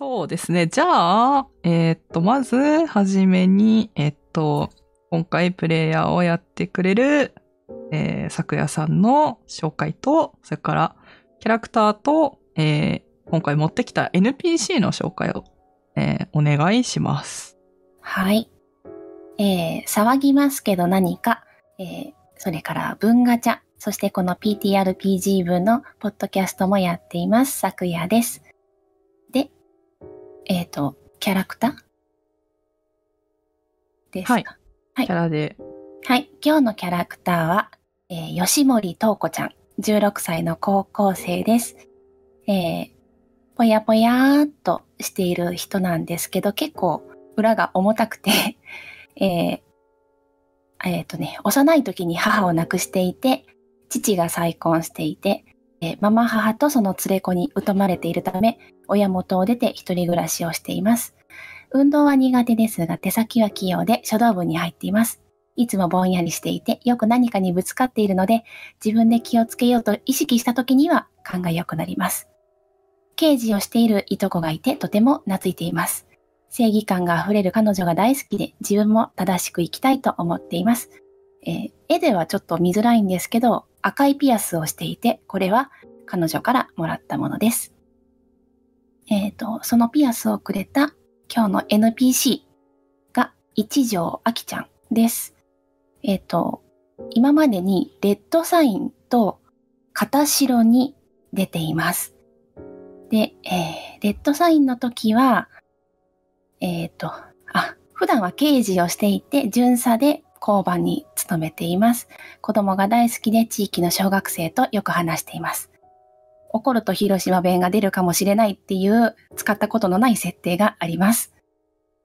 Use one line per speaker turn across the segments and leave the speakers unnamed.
そうですね。じゃあ、えーっと、まず、はじめに、えーっと、今回プレイヤーをやってくれる、えー、昨夜さんの紹介と、それから、キャラクターと、えー、今回持ってきた NPC の紹介を、えー、お願いします。
はい。えー、騒ぎますけど何か、えー、それから文ガチャ、そしてこの PTRPG 部のポッドキャストもやっています。昨夜です。で、えっ、と、キャラクター？ですか？
はい
はい
キャラで。
はい。今日のキャラクターは、えー吉森東子ちゃん、16歳の高校生です。えーぽやぽやーっとしている人なんですけど、結構裏が重たくて、えーえーとね、幼い時に母を亡くしていて、父が再婚していて、えーママ母とその連れ子に疎まれているため、親元を出て一人暮らしをしています。運動は苦手ですが、手先は器用で書道部に入っています。いつもぼんやりしていて、よく何かにぶつかっているので、自分で気をつけようと意識した時には勘が良くなります。刑事をしているいとこがいて、とても懐いています。正義感が溢れる彼女が大好きで、自分も正しく生きたいと思っています。えー絵ではちょっと見づらいんですけど、赤いピアスをしていて、これは彼女からもらったものです。えっ、と、そのピアスをくれた今日の NPC が一条あきちゃんです。えっ、と、今までにレッドサインと片白に出ています。で、えーレッドサインの時は、えっ、と、あ、普段は刑事をしていて、巡査で交番に勤めています。子供が大好きで地域の小学生とよく話しています。怒ると広島弁が出るかもしれないっていう使ったことのない設定があります。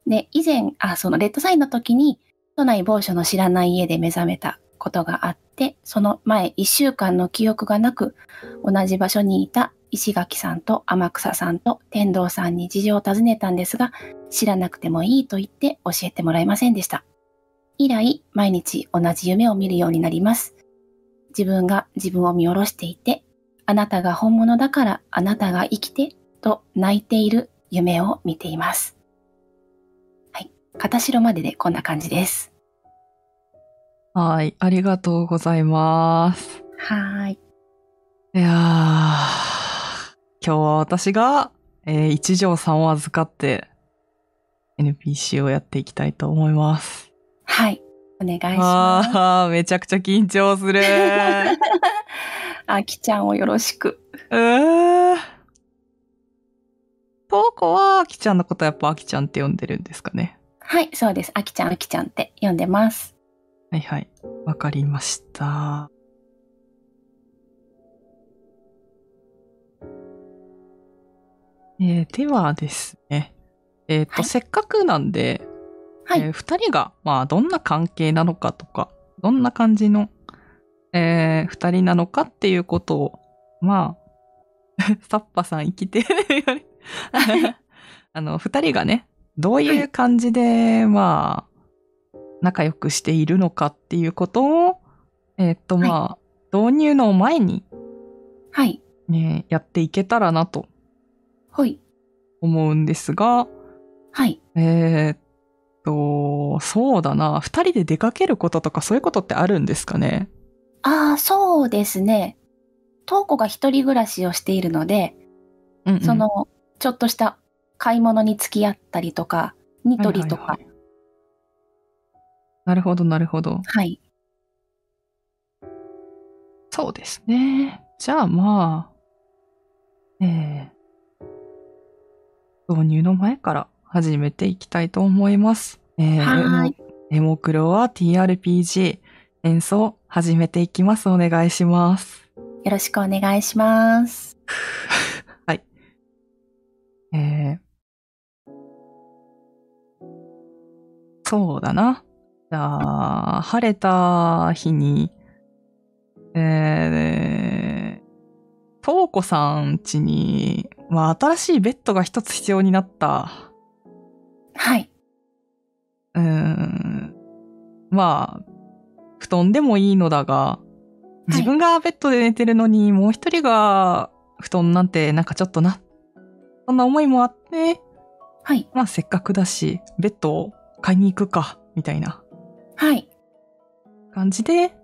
で、以前、あ、そのレッドサインの時に都内某所の知らない家で目覚めたことがあって、その前1週間の記憶がなく、同じ場所にいた石垣さんと天草さんと天童さんに事情を尋ねたんですが、知らなくてもいいと言って教えてもらえませんでした。以来、毎日同じ夢を見るようになります。自分が自分を見下ろしていて、あなたが本物だからあなたが生きてと泣いている夢を見ています。はい。片白まででこんな感じです。
はい。ありがとうございます。
はーい。
いやー、今日は私が、えー一条さんを預かって、NPC をやっていきたいと思います。
はい。お願いします。
あー、めちゃくちゃ緊張する。
あきちゃんをよろしく。
うー。トーコは、あきちゃんのことやっぱあきちゃんって呼んでるんですかね。
はい、そうです。あきちゃん、あきちゃんって呼んでます。
はいはい。わかりました。えーではですね。えっ、と、
はい
せっかくなんで、
はい。
えー二人が、まあ、どんな関係なのかとか、どんな感じの、えー二人なのかっていうことを、まあ、サッパさん生きて あの、二人がね、どういう感じで、まあ、仲良くしているのかっていうことを、えーっと、まあ、導入の前に、
はい。
ね、やっていけたらなと
ほい。
思うんですが、
はい。
えーっと、そうだな。二人で出かけることとかそういうことってあるんですかね？
ああ、そうですね。トーコが一人暮らしをしているので、
うん、うん。
その、ちょっとした買い物に付き合ったりとか、ニトリとか、
はいはいはいなるほど、なるほど。
はい。
そうですね。じゃあまあ、えー、導入の前から始めていきたいと思います。えー、エモクロは TRPG 演奏始めていきます。お願いします。
よろしくお願いします。
はい。えー、そうだな。じゃあ、晴れた日に、えー、とうこさん家に、まあ、新しいベッドが一つ必要になった。
はい。
うーん。まあ、布団でもいいのだが、自分がベッドで寝てるのに、もう一人が布団なんてなんかちょっとな。そんな思いもあって、
はい。
まあせっかくだし、ベッドを買いに行くか、みたいな
はい。
感じで、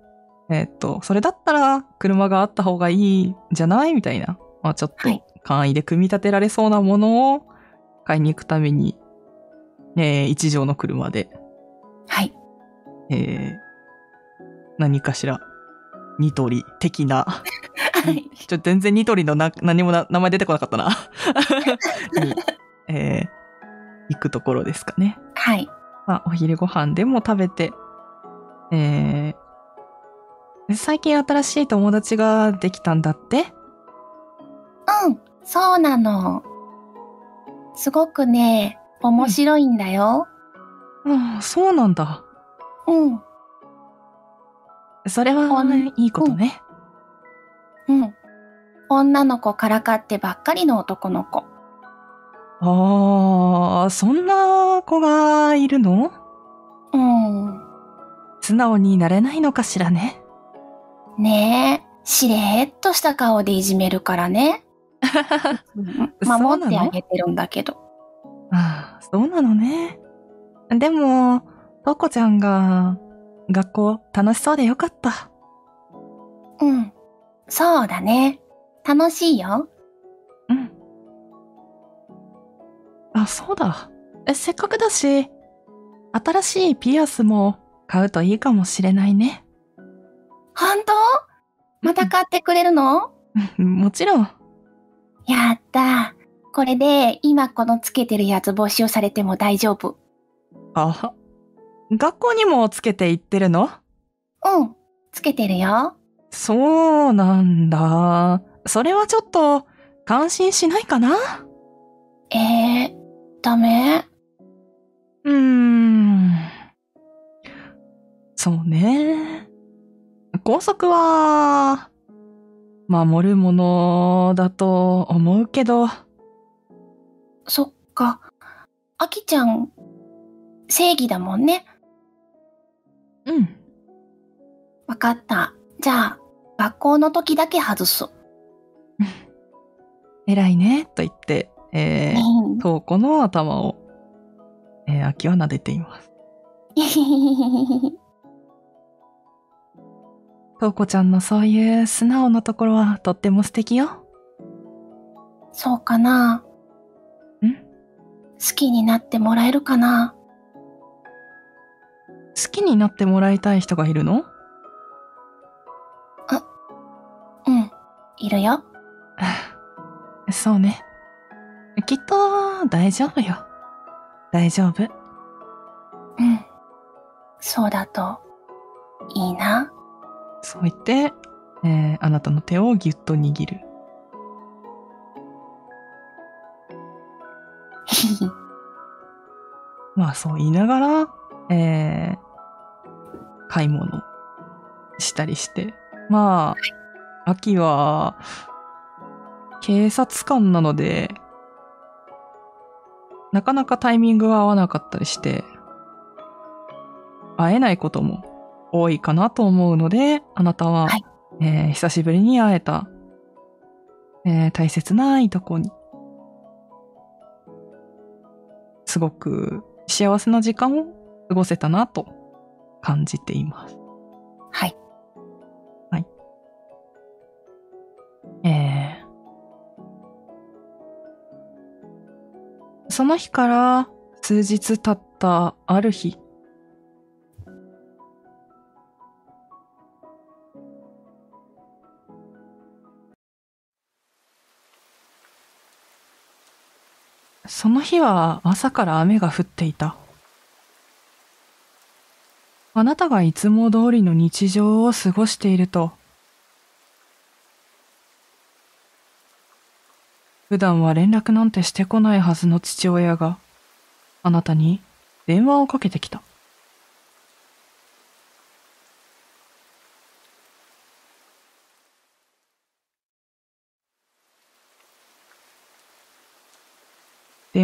えーっと、それだったら車があった方がいいんじゃない？みたいな。まあちょっと
はい
簡易で組み立てられそうなものを買いに行くために、えー一畳の車で、
はい。
えー何かしら、ニトリ的な、
はい。
ちょ、全然ニトリのな何もな名前出てこなかったな。に、えー行くところですかね。
はい。
まあ、お昼ご飯でも食べて、えー、最近新しい友達ができたんだって？
うん。そうなの。すごくね、面白いんだよ。
ああ、そうなんだ。
うん。
それはいいことね。
うん。女の子からかってばっかりの男の子。
ああ、そんな子がいるの？
うん。
素直になれないのかしらね。
ねえ、しれーっとした顔でいじめるからね。守ってあげてるんだけど。
ああ、そうなのね。でも、とこちゃんが、学校楽しそうでよかった。
うん。そうだね。楽しいよ。
うん。あ、そうだ。え、せっかくだし、新しいピアスも買うといいかもしれないね。
本当？また買ってくれるの？
うんもちろん。
やった。これで今このつけてるやつ没収されても大丈夫。
あ、学校にもつけて行ってるの？
うん。つけてるよ。
そうなんだ。それはちょっと、感心しないかな？
えー、ダメ？
うーん。そうね。校則は、守るものだと思うけど、
そっか。あきちゃん、正義だもんね。
うん。
わかった。じゃあ、学校の時だけ外す。
偉いね、と言って、えー、
うん
トウコの頭を、えー、秋は撫でています。トウコちゃんのそういう素直なところはとっても素敵よ。
そうかな。
ん
好きになってもらえるかな？
好きになってもらいたい人がいるの？
うん。いるよ。
そうね。きっと大丈夫よ。大丈夫。
うん。そうだと、いいな。
そう言って、えーあなたの手をぎゅっと握る。まあそう言いながら、えー買い物したりして。まあ、秋は、警察官なので、なかなかタイミングが合わなかったりして、会えないことも多いかなと思うので、あなたは、
はい
えー久しぶりに会えた、えー大切ないとこに、すごく幸せな時間を過ごせたなと感じています。
はい。
えーその日から数日経ったある日、その日は朝から雨が降っていた。あなたがいつも通りの日常を過ごしていると、普段は連絡なんてしてこないはずの父親が、あなたに電話をかけてきた。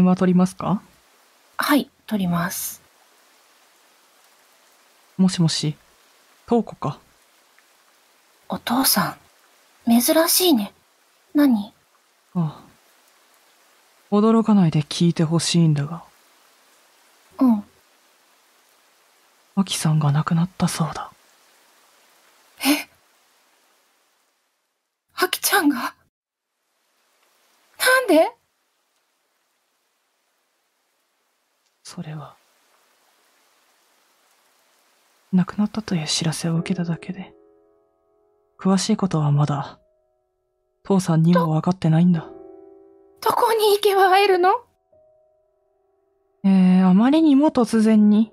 電話取りますか？
はい、取ります。
もしもし、トウコか。
お父さん、珍しいね。何？
ああ驚かないで聞いてほしいんだが、
うん。
アキさんが亡くなったそうだ。
えあきちゃんがなんで
それは、亡くなったという知らせを受けただけで、詳しいことはまだ、父さんにも分かってないんだ。
どこに行けば会えるの？
えー、あまりにも突然に、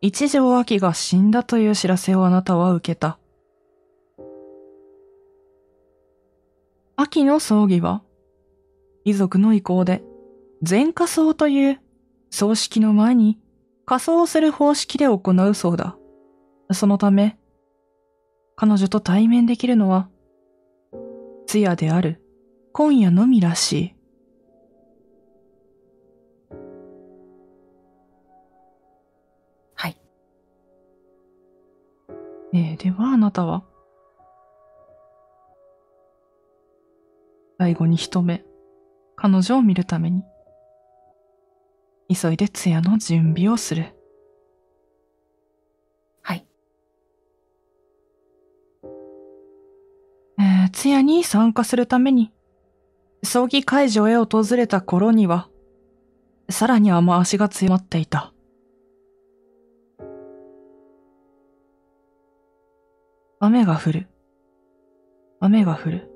一条秋が死んだという知らせをあなたは受けた。秋の葬儀は、遺族の意向で、全火葬という葬式の前に仮装する方式で行うそうだ。そのため、彼女と対面できるのは、通夜である今夜のみらしい。
はい。
えー、ではあなたは最後に一目、彼女を見るために、急いで通夜の準備をする。
はい。
えー、通夜に参加するために、葬儀会場へ訪れた頃には、さらに雨足が強まっていた。雨が降る。雨が降る。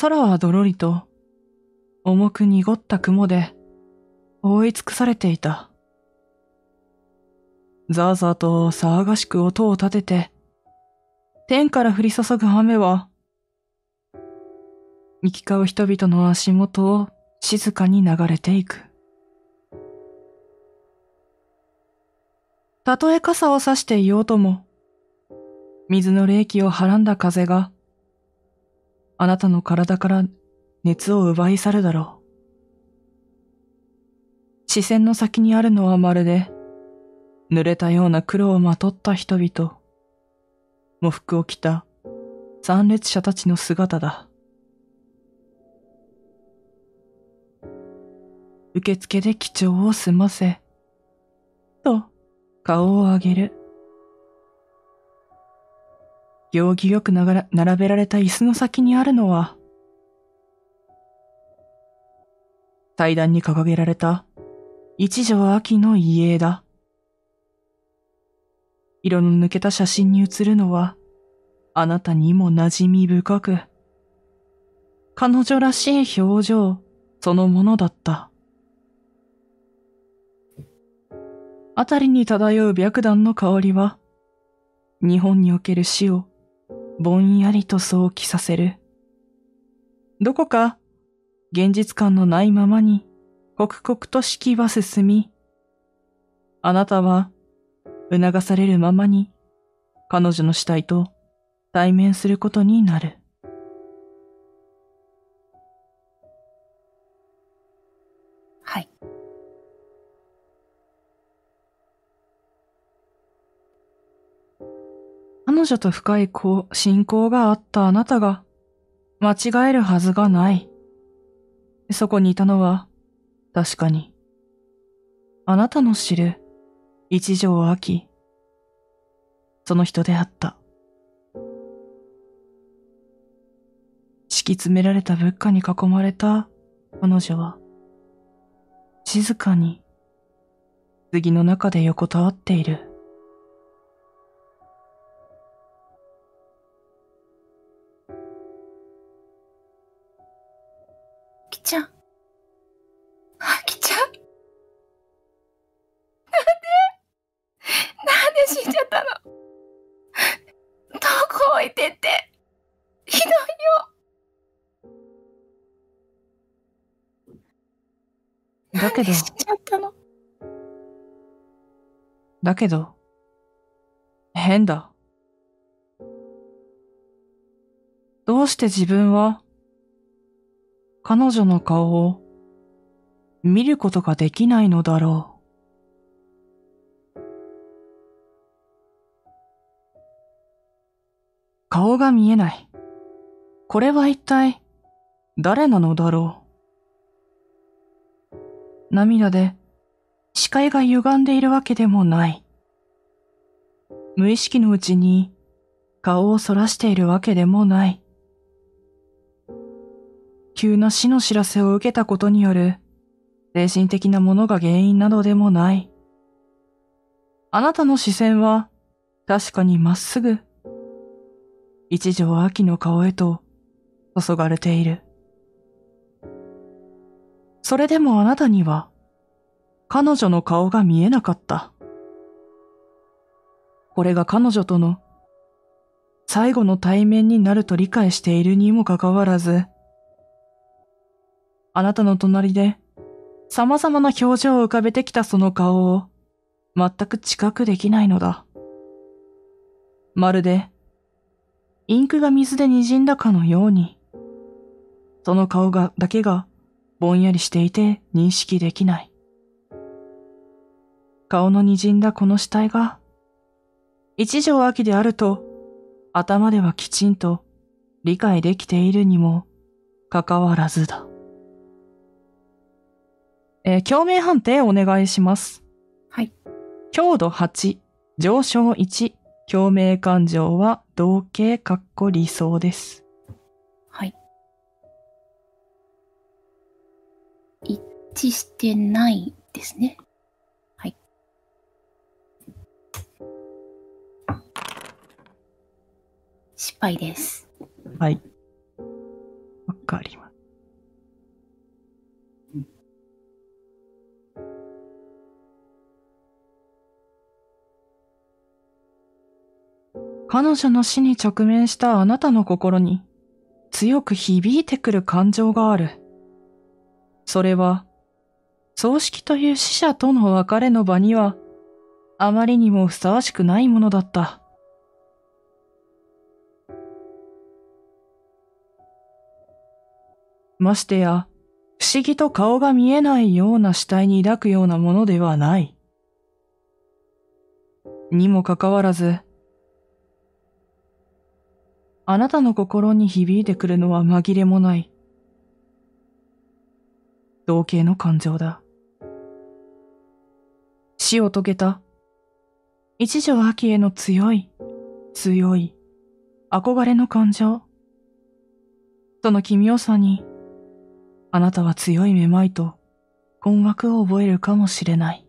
空はどろりと、重く濁った雲で、覆い尽くされていた。ザーザーと騒がしく音を立てて、天から降り注ぐ雨は、行き交う人々の足元を静かに流れていく。たとえ傘を差していようとも、水の冷気をはらんだ風が、あなたの体から熱を奪い去るだろう。視線の先にあるのはまるで、濡れたような黒をまとった人々、喪服を着た参列者たちの姿だ。受付で記帳を済ませ、と顔を上げる。行儀よくなら並べられた椅子の先にあるのは、祭壇に掲げられた一条秋の遺影だ。色の抜けた写真に写るのは、あなたにも馴染み深く、彼女らしい表情そのものだった。あたりに漂う白檀の香りは、日本における死をぼんやりと想起させる。どこか現実感のないままに刻々と式は進み、あなたは促されるままに彼女の死体と対面することになる。
はい。
彼女と深いこう信仰があったあなたが間違えるはずがない。そこにいたのは確かにあなたの知る一条秋。その人であった。敷き詰められた物価に囲まれた彼女は静かに杉の中で横たわっている。
きちゃん。置いてって。ひどいよ。
だけど
死んじゃったの？
だけど、変だ。どうして自分は、彼女の顔を見ることができないのだろう。顔が見えない。これは一体誰なのだろう？涙で視界が歪んでいるわけでもない。無意識のうちに顔をそらしているわけでもない。急な死の知らせを受けたことによる精神的なものが原因などでもない。あなたの視線は確かにまっすぐ一条秋の顔へと注がれている。それでもあなたには彼女の顔が見えなかった。これが彼女との最後の対面になると理解しているにもかかわらず、あなたの隣で様々な表情を浮かべてきたその顔を全く知覚できないのだ。まるでインクが水で滲んだかのように、その顔がだけがぼんやりしていて認識できない。顔の滲んだこの死体が、一条秋であると、頭ではきちんと理解できているにもかかわらずだ。えー共鳴判定お願いします。
はい。
強度8、上昇1、共鳴感情は同型かっこ理想です。
はい。一致してないですね。はい。失敗です。
はい。わかります。彼女の死に直面したあなたの心に強く響いてくる感情がある。それは、葬式という死者との別れの場にはあまりにもふさわしくないものだった。ましてや、不思議と顔が見えないような死体に抱くようなものではない。にもかかわらず、あなたの心に響いてくるのは紛れもない。同型の感情だ。死を遂げた、一条秋への強い、強い、憧れの感情。その奇妙さに、あなたは強いめまいと困惑を覚えるかもしれない。
はい。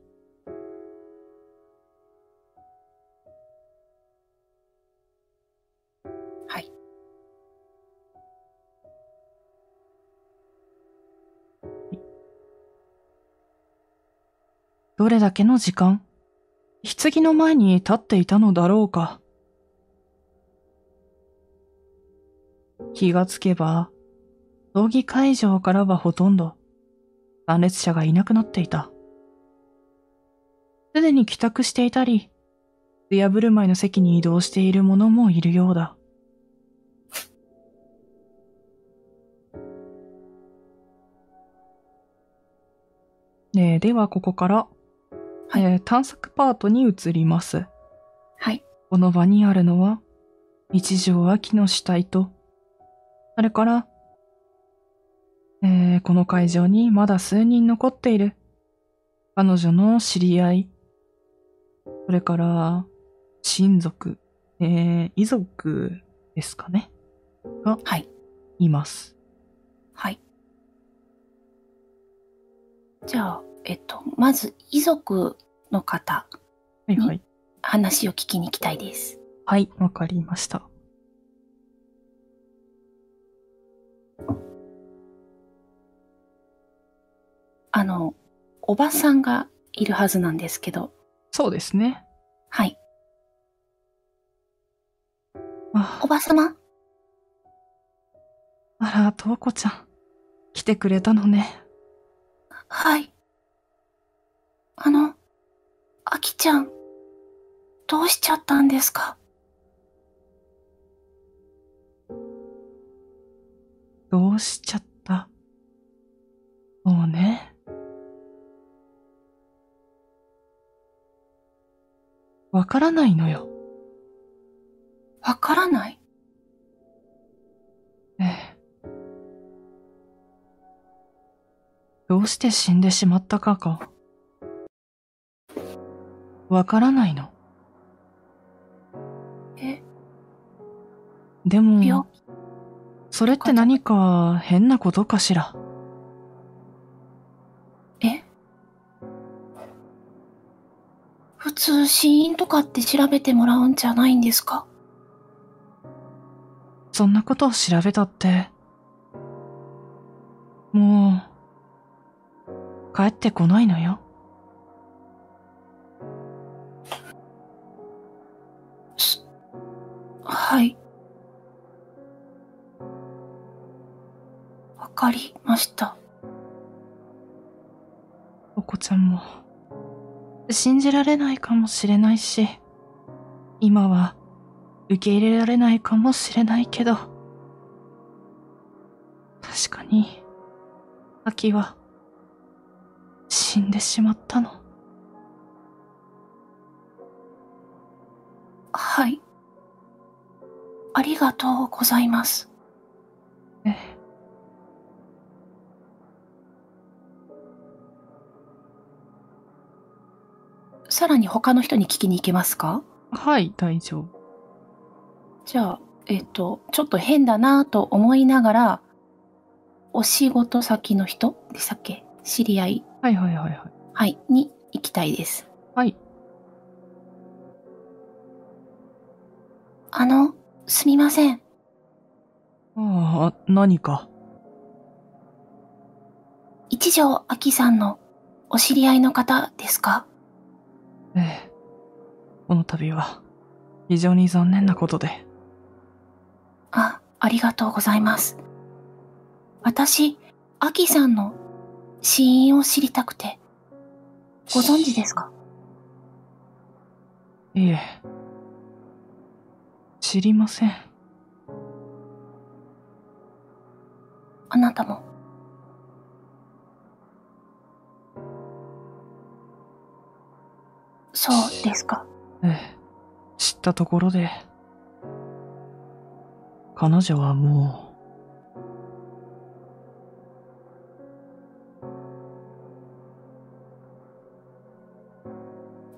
どれだけの時間、棺の前に立っていたのだろうか。気がつけば、葬儀会場からはほとんど参列者がいなくなっていた。すでに帰宅していたり、通夜振る舞いの席に移動している者もいるようだ。ねえではここから、
はい
えー探索パートに移ります。
はい。
この場にあるのは、一条秋の死体と、それから、えーこの会場にまだ数人残っている、彼女の知り合い、それから、親族、えー遺族ですかね、が
はい。
います。
はい。じゃあ、えっと、まず遺族の方、
はいはい。
話を聞きに行きたいです。
はい、わかりました。
あの、おばさんがいるはずなんですけど、
そうですね。
はい。
あ
おばさま
あら、とうこちゃん。来てくれたのね。
はい。あの、あきちゃん、どうしちゃったんですか？
どうしちゃった？そうね。わからないのよ。
わからない？
ええ。どどうして死んでしまったかか、わからないの。
え、
で
病
も、それって何か変なことかしら？
え？普通死因とかって調べてもらうんじゃないんですか？
そんなことを調べたって、もう、帰ってこないのよ。
はい。わかりました。
お子ちゃんも、信じられないかもしれないし、今は受け入れられないかもしれないけど、確かに、秋は、死んでしまったの。
はい。ありがとうございます。
ええ。
さらに他の人に聞きに行けますか？
はい、大丈夫。
じゃあ、えっと、ちょっと変だなと思いながら、お仕事先の人？でしたっけ？知り合い？
はいはいはいはい。
はい、に行きたいです。
はい。
あの、すみません。
ああ、何か？
一条明さんのお知り合いの方ですか？
ええ。この度は、非常に残念なことで。
あ、ありがとうございます。私、明さんの死因を知りたくて、ご存知ですか？
いえ。知りません。
あなたも。そうですか。
ええ。知ったところで、彼女はも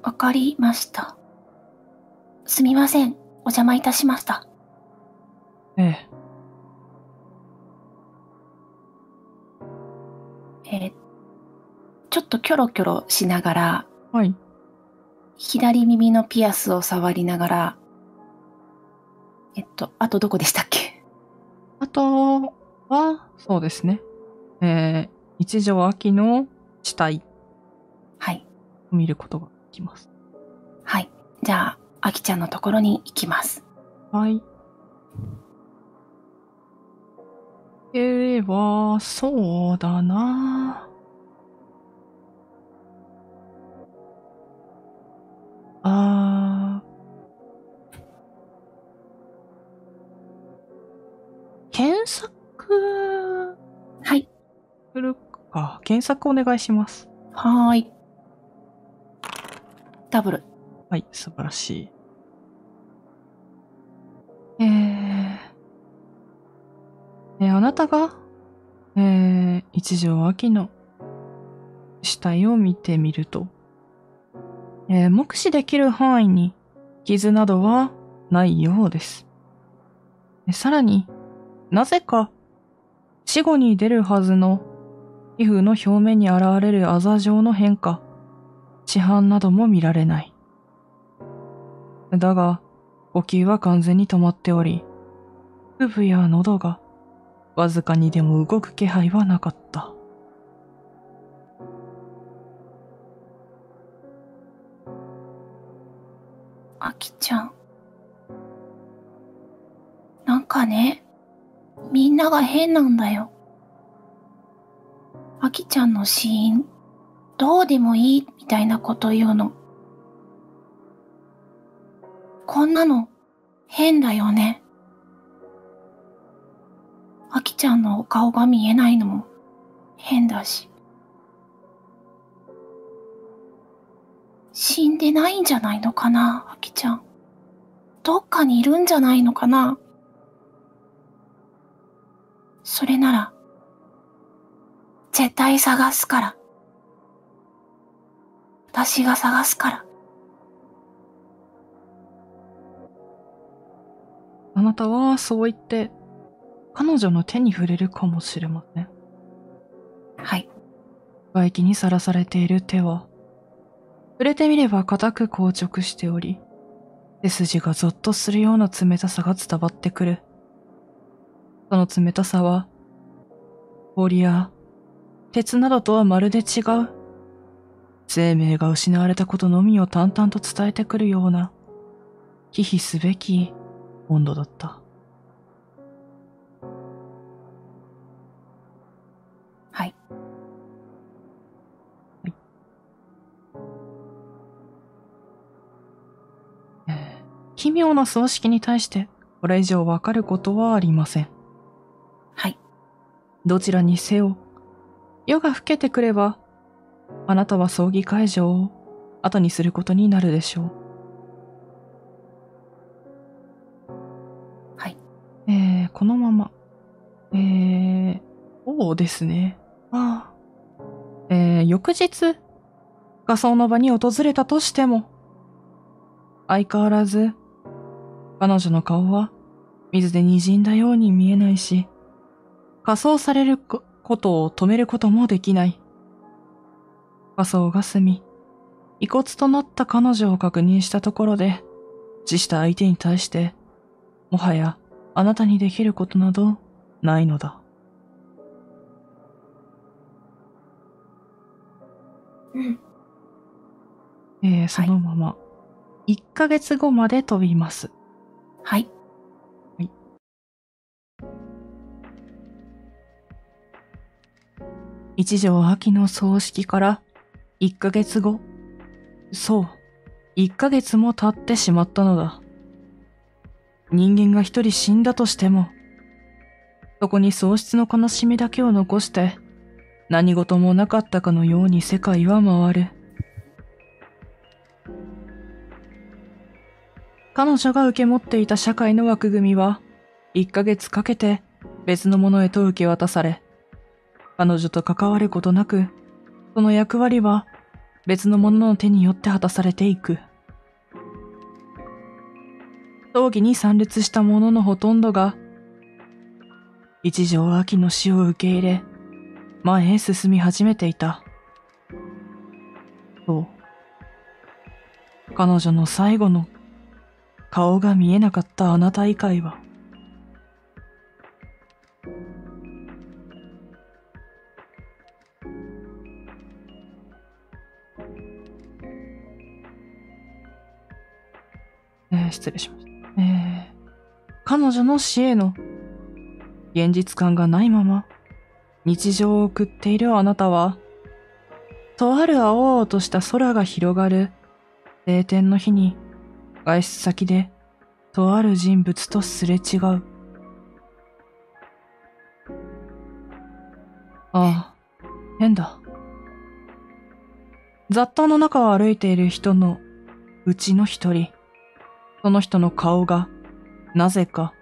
わかりました。すみません。お邪魔いたしました。
う、ええ。
えーちょっとキョロキョロしながら、
はい。
左耳のピアスを触りながら、えっと、あとどこでしたっけ？
あとは、そうですね。えー、一条秋の死体
はい。
を見ることができます。
はい。じゃあ、あきちゃんのところに行きます。
はい。では、そうだなあー検索
はい。
するか。検索お願いします。
はーい。ダブル。
はい、素晴らしい。えー、えーあなたが、えー、一条秋の死体を見てみると、えー目視できる範囲に傷などはないようです。さらになぜか死後に出るはずの皮膚の表面に現れるあざ状の変化、市販なども見られない。だが、呼吸は完全に止まっており、腹部や喉がわずかにでも動く気配はなかった。
あきちゃん。なんかね、みんなが変なんだよ。あきちゃんの死因、どうでもいいみたいなこと言うの。こんなの変だよね。あきちゃんのお顔が見えないのも変だし。死んでないんじゃないのかな、あきちゃん。どっかにいるんじゃないのかな。それなら、絶対探すから。私が探すから。
あなたはそう言って、彼女の手に触れるかもしれません。
はい。
外気にさらされている手は、触れてみれば固く硬直しており、背筋がゾッとするような冷たさが伝わってくる。その冷たさは、氷や鉄などとはまるで違う。生命が失われたことのみを淡々と伝えてくるような、忌避すべき温度だった。
はい。
えー奇妙な葬式に対して、これ以上わかることはありません。
はい。
どちらにせよ、夜が更けてくれば、あなたは葬儀会場を後にすることになるでしょ
は
えー、このまま、えー、そうですね。ああ。えー、翌日、仮装の場に訪れたとしても、相変わらず、彼女の顔は水で滲んだように見えないし、仮装されるこことを止めることもできない。仮装が済み、遺骨となった彼女を確認したところで、死した相手に対して、もはやあなたにできることなどないのだ。
うん。
えー、そのまま、1ヶ月後まで飛びます。
はい。
一条秋の葬式から1ヶ月後。そう、1ヶ月も経ってしまったのだ。人間が一人死んだとしても、そこに喪失の悲しみだけを残して、何事もなかったかのように世界は回る。彼女が受け持っていた社会の枠組みは、1ヶ月かけて別のものへと受け渡され、彼女と関わることなく、その役割は別の者の手によって果たされていく。葬儀に参列した者のほとんどが、一条秋の死を受け入れ、前へ進み始めていた。そう。彼女の最後の顔が見えなかったあなた以外は、え失礼しました。えー彼女の死への現実感がないまま日常を送っているあなたは、とある青々とした空が広がる晴天の日に外出先でとある人物とすれ違う。ああ、変だ。雑踏の中を歩いている人のうちの一人。その人の顔が、なぜか、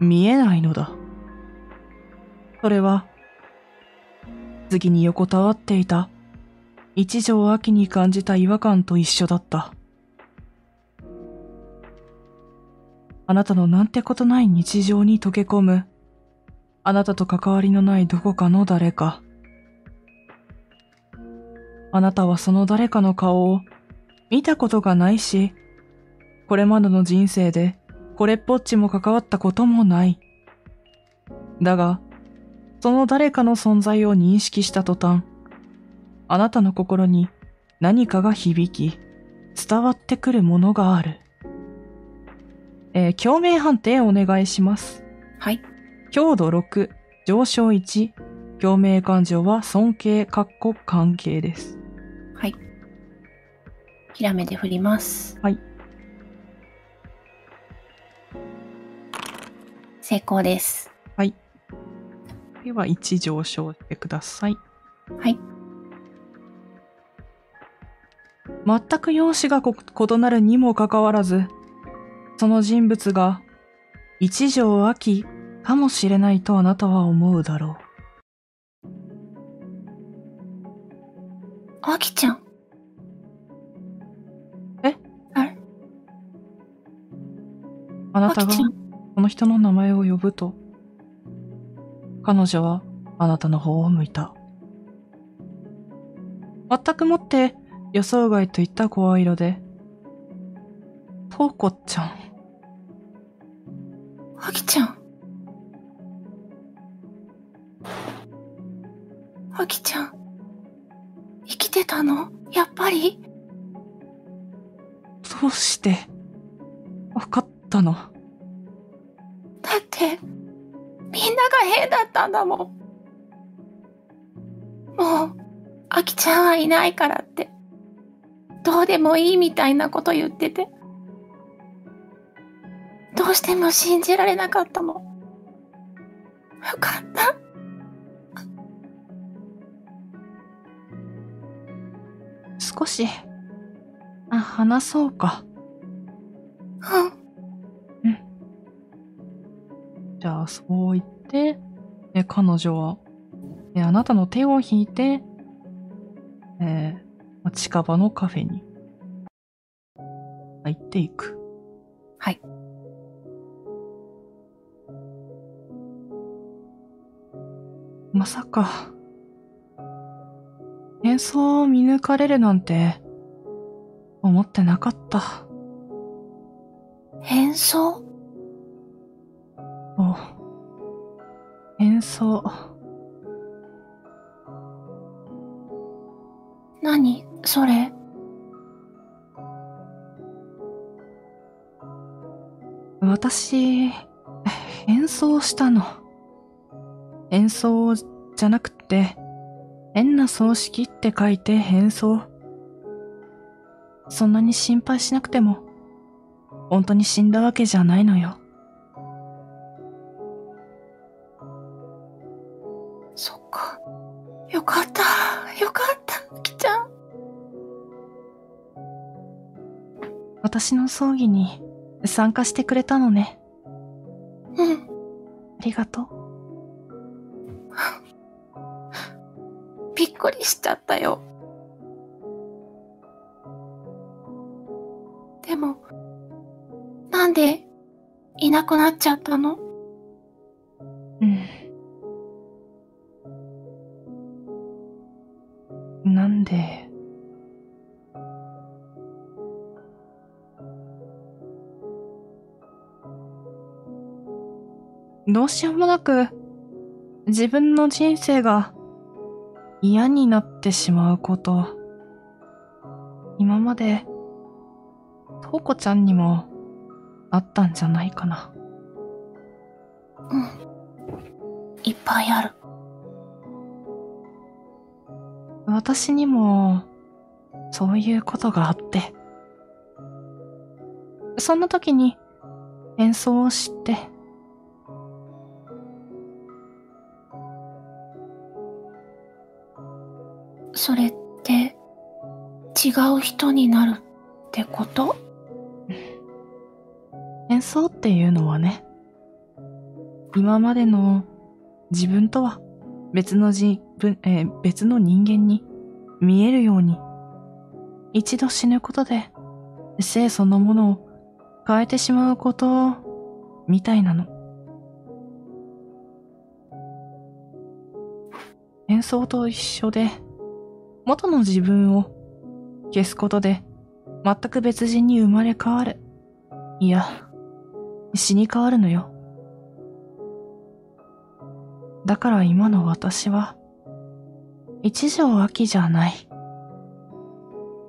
見えないのだ。それは、次に横たわっていた、一条秋に感じた違和感と一緒だった。あなたのなんてことない日常に溶け込む、あなたと関わりのないどこかの誰か。あなたはその誰かの顔を見たことがないし、これまでの人生でこれっぽっちも関わったこともない。だが、その誰かの存在を認識した途端、あなたの心に何かが響き、伝わってくるものがある。えー共鳴判定お願いします。
はい。
強度6、上昇1、共鳴感情は尊敬かっこ関係です。
はい。ひらめで振ります。
はい。
成功です。
では1上昇してください。
はい。
全く容姿がこ異なるにもかかわらず、その人物が一条秋かもしれないとあなたは思うだろう。
あきちゃん。
え？
あれ？
あなたが？この人の名前を呼ぶと、彼女はあなたの方を向いた。全くもって予想外といった声色で、トウコちゃん、
あきちゃん。あきちゃん。生きてたの？やっぱり？
どうして、わかったの
だって、みんなが変だったんだもん。もう、あきちゃんはいないからって、どうでもいいみたいなこと言ってて、どうしても信じられなかったの。よかった。
少し、あ、話そうか。
うん。
じゃあ、そう言って、え彼女は、えあなたの手を引いて、えーま近場のカフェに入っていく。
はい。
まさか、演奏を見抜かれるなんて、思ってなかった。
変装？
演奏。
何？それ？
私、演奏したの。演奏じゃなくて、変な葬式って書いて変装。そんなに心配しなくても、本当に死んだわけじゃないのよ。私の葬儀に参加してくれたのね。
うん。
ありがとう。
びっくりしちゃったよ。でも、なんでいなくなっちゃったの？
どうしようもなく、自分の人生が嫌になってしまうこと、今まで、とうこちゃんにもあったんじゃないかな。
うん。いっぱいある。
私にも、そういうことがあって。そんな時に、演奏を知って、
う人になるってこと？
演奏っていうのはね、今までの自分とは別の自分、えー別の人間に見えるように、一度死ぬことで生そのものを変えてしまうことみたいなの。演奏と一緒で、元の自分を消すことで全く別人に生まれ変わる。いや、死に変わるのよ。だから今の私は、一条秋じゃない。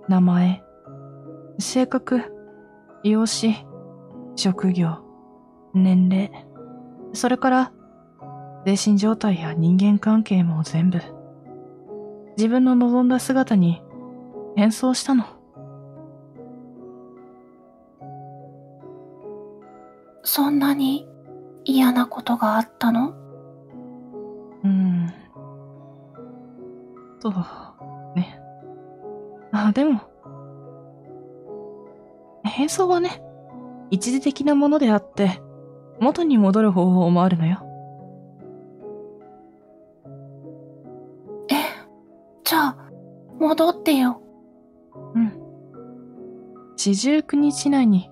名前、性格、容姿、職業、年齢、それから、精神状態や人間関係も全部、自分の望んだ姿に変装したの。
そんなに嫌なことがあったの？
うん。そう、ね。あ、でも、変装はね、一時的なものであって、元に戻る方法もあるのよ。
え、じゃあ、戻ってよ。
うん。四十九日内に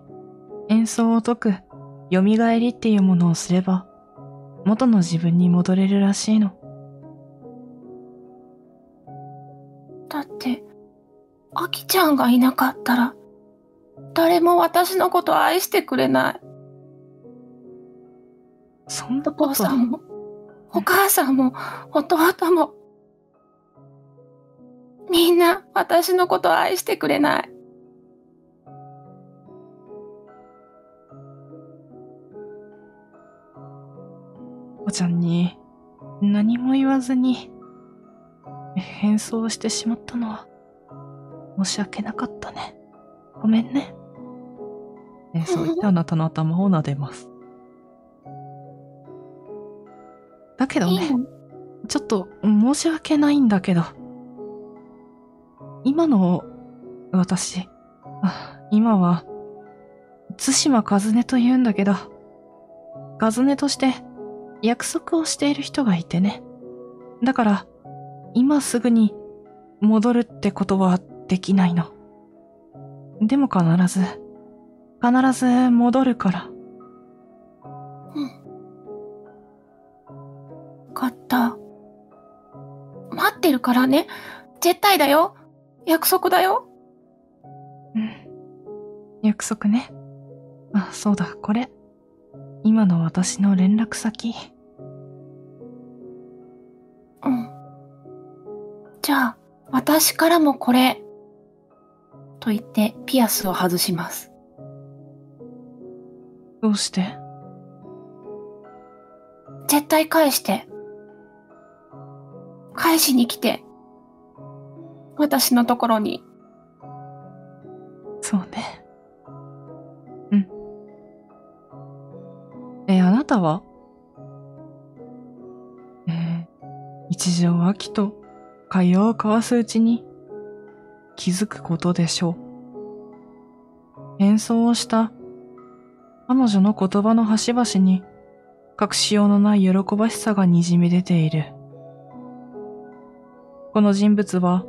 演奏を解く蘇りっていうものをすれば元の自分に戻れるらしいの。
だって、アキちゃんがいなかったら、誰も私のこと愛してくれない。
そんな
お
こと。
父さんも、お母さんも、弟も。みんな私のこと愛してくれない。
おちゃんに何も言わずに変装してしまったのは申し訳なかったね。ごめんね。えそう言ってあなたの頭を撫でます。だけどね、ちょっと申し訳ないんだけど、今の私、今は、津島和音と言うんだけど、和音として約束をしている人がいてね。だから、今すぐに戻るってことはできないの。でも必ず、必ず戻るから。
うん分かった。待ってるからね。絶対だよ。約束だよ。
うん。約束ね。あ、そうだ、これ。今の私の連絡先。
うん。じゃあ、私からもこれ。と言って、ピアスを外します。
どうして？
絶対返して。返しに来て。私のところに。
そうね。うん。え、あなたは？えー一条秋と会話を交わすうちに気づくことでしょう。演奏をした彼女の言葉の端々に隠しようのない喜ばしさがにじみ出ている。この人物は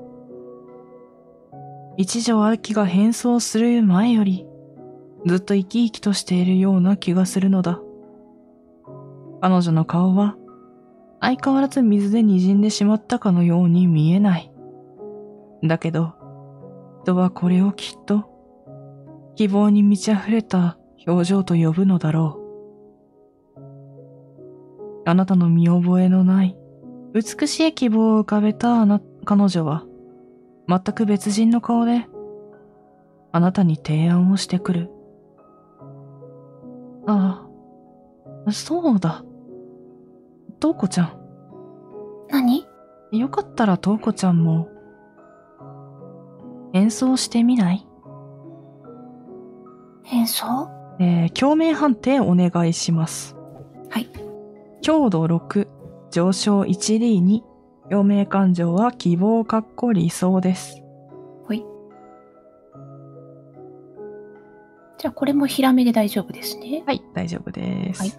一条秋が変装する前より、ずっと生き生きとしているような気がするのだ。彼女の顔は、相変わらず水で滲んでしまったかのように見えない。だけど、人はこれをきっと、希望に満ち溢れた表情と呼ぶのだろう。あなたの見覚えのない、美しい希望を浮かべたあな、彼女は、全く別人の顔で、あなたに提案をしてくる。ああ、そうだ。トウコちゃん。
何？
よかったらトウコちゃんも、演奏してみない？
変装
えー、共鳴判定お願いします。
はい。
強度6、上昇 1D2、共鳴感情は希望かっこ理想です。
じゃあこれもヒラメで大丈夫ですね。
はい、大丈夫です。
はい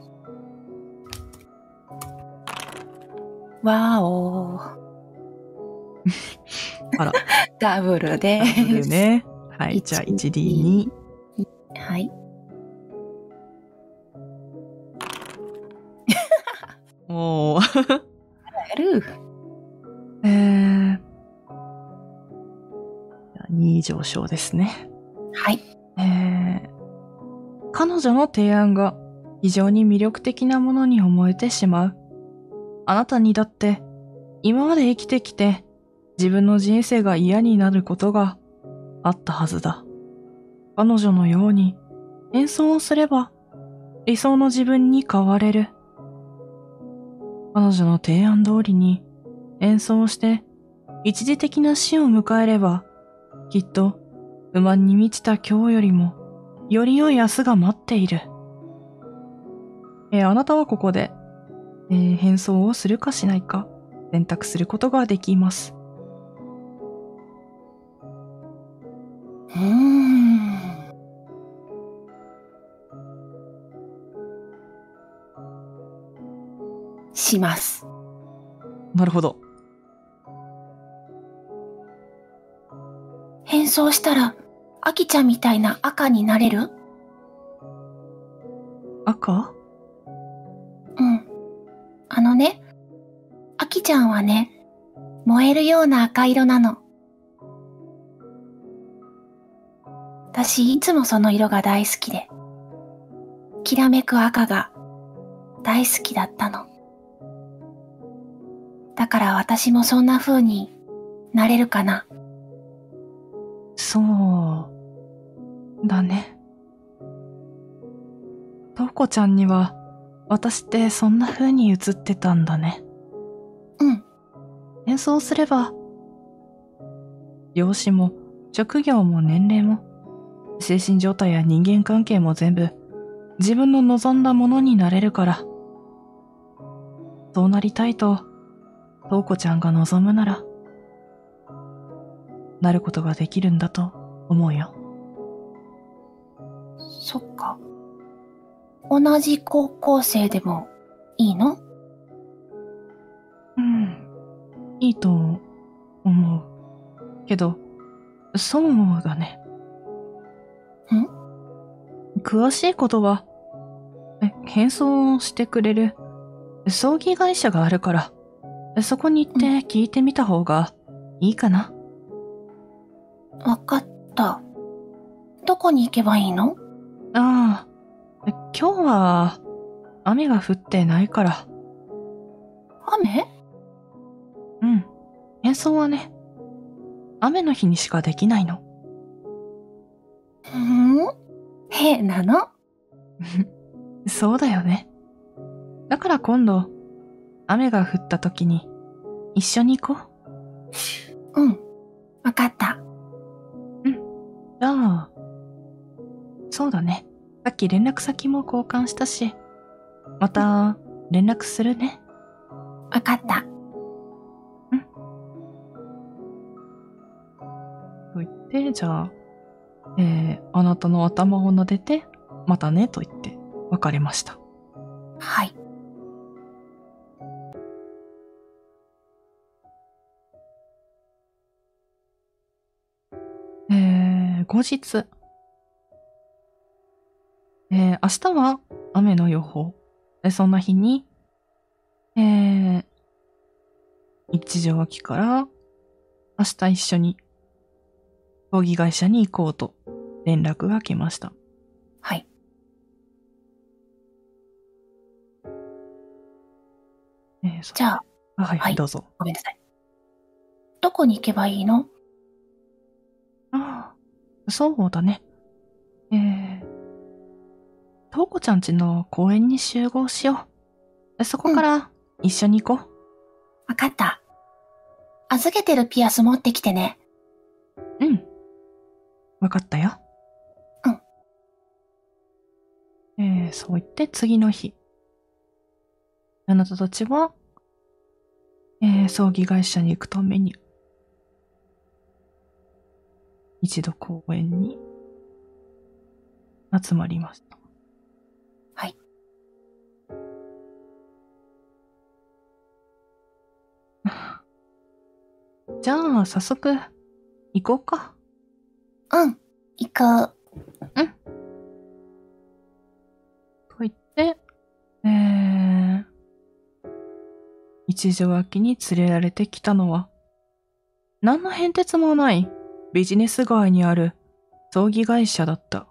わーおー。
あら、
ダブルで
ダブル
す。
ね。はい、じゃあ 1D2。
はい。
おー。
やる
えー。2上昇ですね。
はい。
えー。彼女の提案が非常に魅力的なものに思えてしまう。あなたにだって、今まで生きてきて、自分の人生が嫌になることがあったはずだ。彼女のように演奏をすれば理想の自分に変われる。彼女の提案通りに演奏をして一時的な死を迎えれば、きっと不満に満ちた今日よりもより良い明日が待っている。えーあなたはここで、えー変装をするかしないか選択することができます。
うーん。します。
なるほど。
変装したら、アキちゃんみたいな赤になれる？
赤？
うん。あのね、アキちゃんはね、燃えるような赤色なの。私いつもその色が大好きで、きらめく赤が大好きだったの。だから私もそんな風になれるかな。
そう。だね。とうこちゃんには、私ってそんな風に映ってたんだね。
うん。
演奏すれば、容姿も、職業も年齢も、精神状態や人間関係も全部、自分の望んだものになれるから。そうなりたいと、とうこちゃんが望むなら、なることができるんだと思うよ。
そっか。同じ高校生でもいいの？
うん。いいと思う。けど、そうだね。
ん？
詳しいことは、え変装してくれる葬儀会社があるから、そこに行って聞いてみた方がいいかな。
わかった。どこに行けばいいの？
ああ、今日は雨が降ってないから。
雨？
うん。演奏はね、雨の日にしかできないの。
ふーん変なの？
そうだよね。だから今度、雨が降った時に一緒に行こう。
うん。わかった。
じゃあ、そうだね。さっき連絡先も交換したし、また連絡するね。
わかった。
と言って、じゃあ、えー、あなたの頭を撫でて、またねと言って別れました。
はい。
後日。えー、明日は雨の予報。で、そんな日に、えー、一条脇から、明日一緒に、葬儀会社に行こうと連絡が来ました。
はい。
えー、そ
じゃあ、
あ、はい、
はい
どうぞ。
ごめんなさい。どこに行けばいいの？
そうだね。えー、とうこちゃんちの公園に集合しよう。そこから一緒に行こ
わかった。預けてるピアス持ってきてね。
う。うん。わかったよ。うん。えー、そう言って次の日。あなたたちは、えー、葬儀会社に行くために、一度公園に集まりました。
はい。
じゃあ、早速、行こうか。
うん。行こう。
と言って、えー、一条脇に連れられてきたのは、何の変哲もないビジネス街にある葬儀会社だった。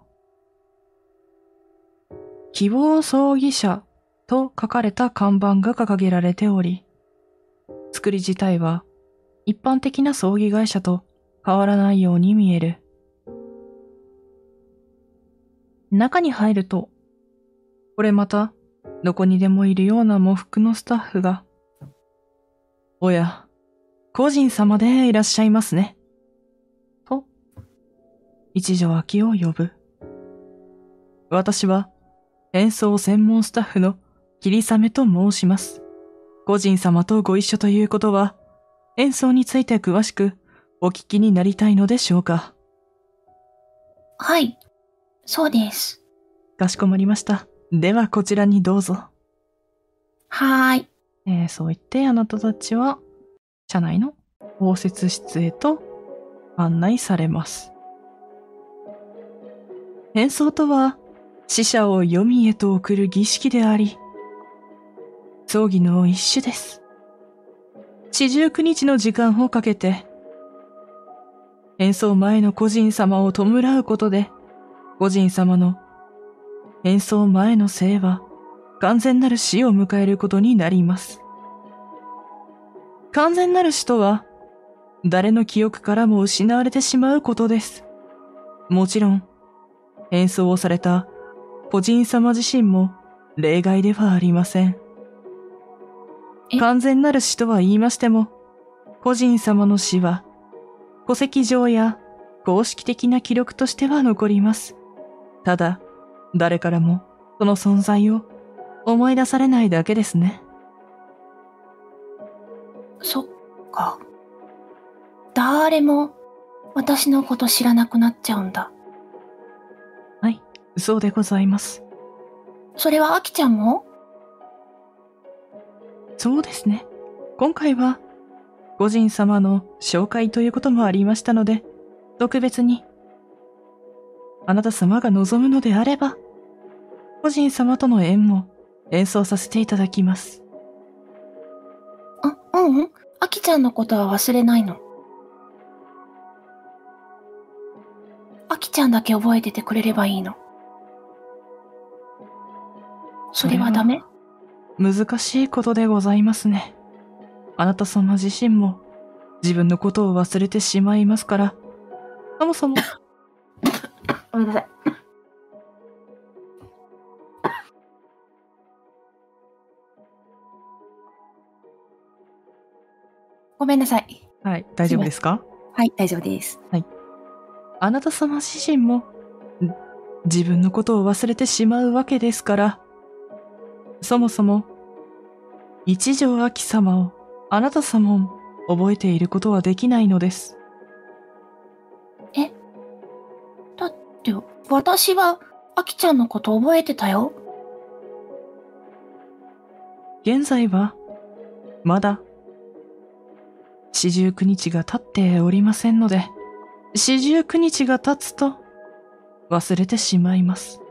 希望葬儀社と書かれた看板が掲げられており、作り自体は一般的な葬儀会社と変わらないように見える。中に入ると、これまた、どこにでもいるような喪服のスタッフが、おや、個人様でいらっしゃいますね。と、一条秋を呼ぶ。私は、演奏専門スタッフの霧雨と申します。個人様とご一緒ということは、演奏について詳しくお聞きになりたいのでしょうか。
はい。そうです。
かしこまりました。ではこちらにどうぞ。
はーい。
えーそう言ってあなたたちは、社内の応接室へと案内されます。変装とは死者を黄泉へと送る儀式であり、葬儀の一種です。四十九日の時間をかけて、変装前の個人様を弔うことで、個人様の変装前の生は完全なる死を迎えることになります。完全なる死とは、誰の記憶からも失われてしまうことです。もちろん、変装をされた個人様自身も例外ではありません。
え？
完全なる死とは言いましても、個人様の死は、戸籍上や公式的な記録としては残ります。ただ、誰からもその存在を思い出されないだけですね。
そっか。誰も私のこと知らなくなっちゃうんだ。
はい、そうでございます。
それはアキちゃんも？
そうですね。今回は、個人様の紹介ということもありましたので、特別に、あなた様が望むのであれば、個人様との縁も演奏させていただきます。
あ、うんうん。アキちゃんのことは忘れないの？アキちゃんだけ覚えててくれればいいの。それはダメ
難しいことでございますね。あなた様自身も自分のことを忘れてしまいますから、そもそも、
ごめんなさい。ごめんなさい。
はい、大丈夫ですか？
はい、大丈夫です。
あなた様自身も、ん自分のことを忘れてしまうわけですから、そもそも、一条秋様をあなた様も覚えていることはできないのです。
だって、私は、アキちゃんのこと覚えてたよ。
現在は、まだ、四十九日が経っておりませんので、四十九日が経つと、忘れてしまいます。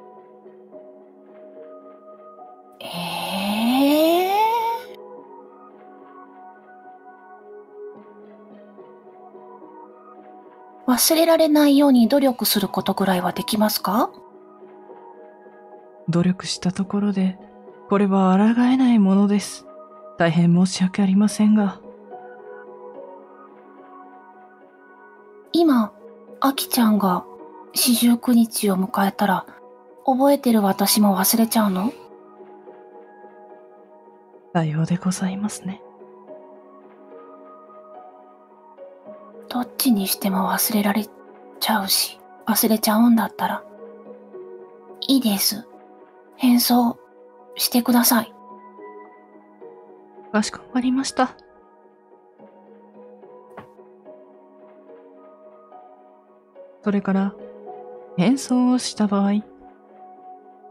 ええ忘れられないように努力することぐらいはできますか？
努力したところで、これは抗えないものです。大変申し訳ありませんが、
今、アキちゃんが四十九日を迎えたら、覚えてる私も忘れちゃうの？
さようでございますね。
どっちにしても忘れられちゃうし、忘れちゃうんだったら、いいです。変装してください。
かしこまりました。それから、変装をした場合、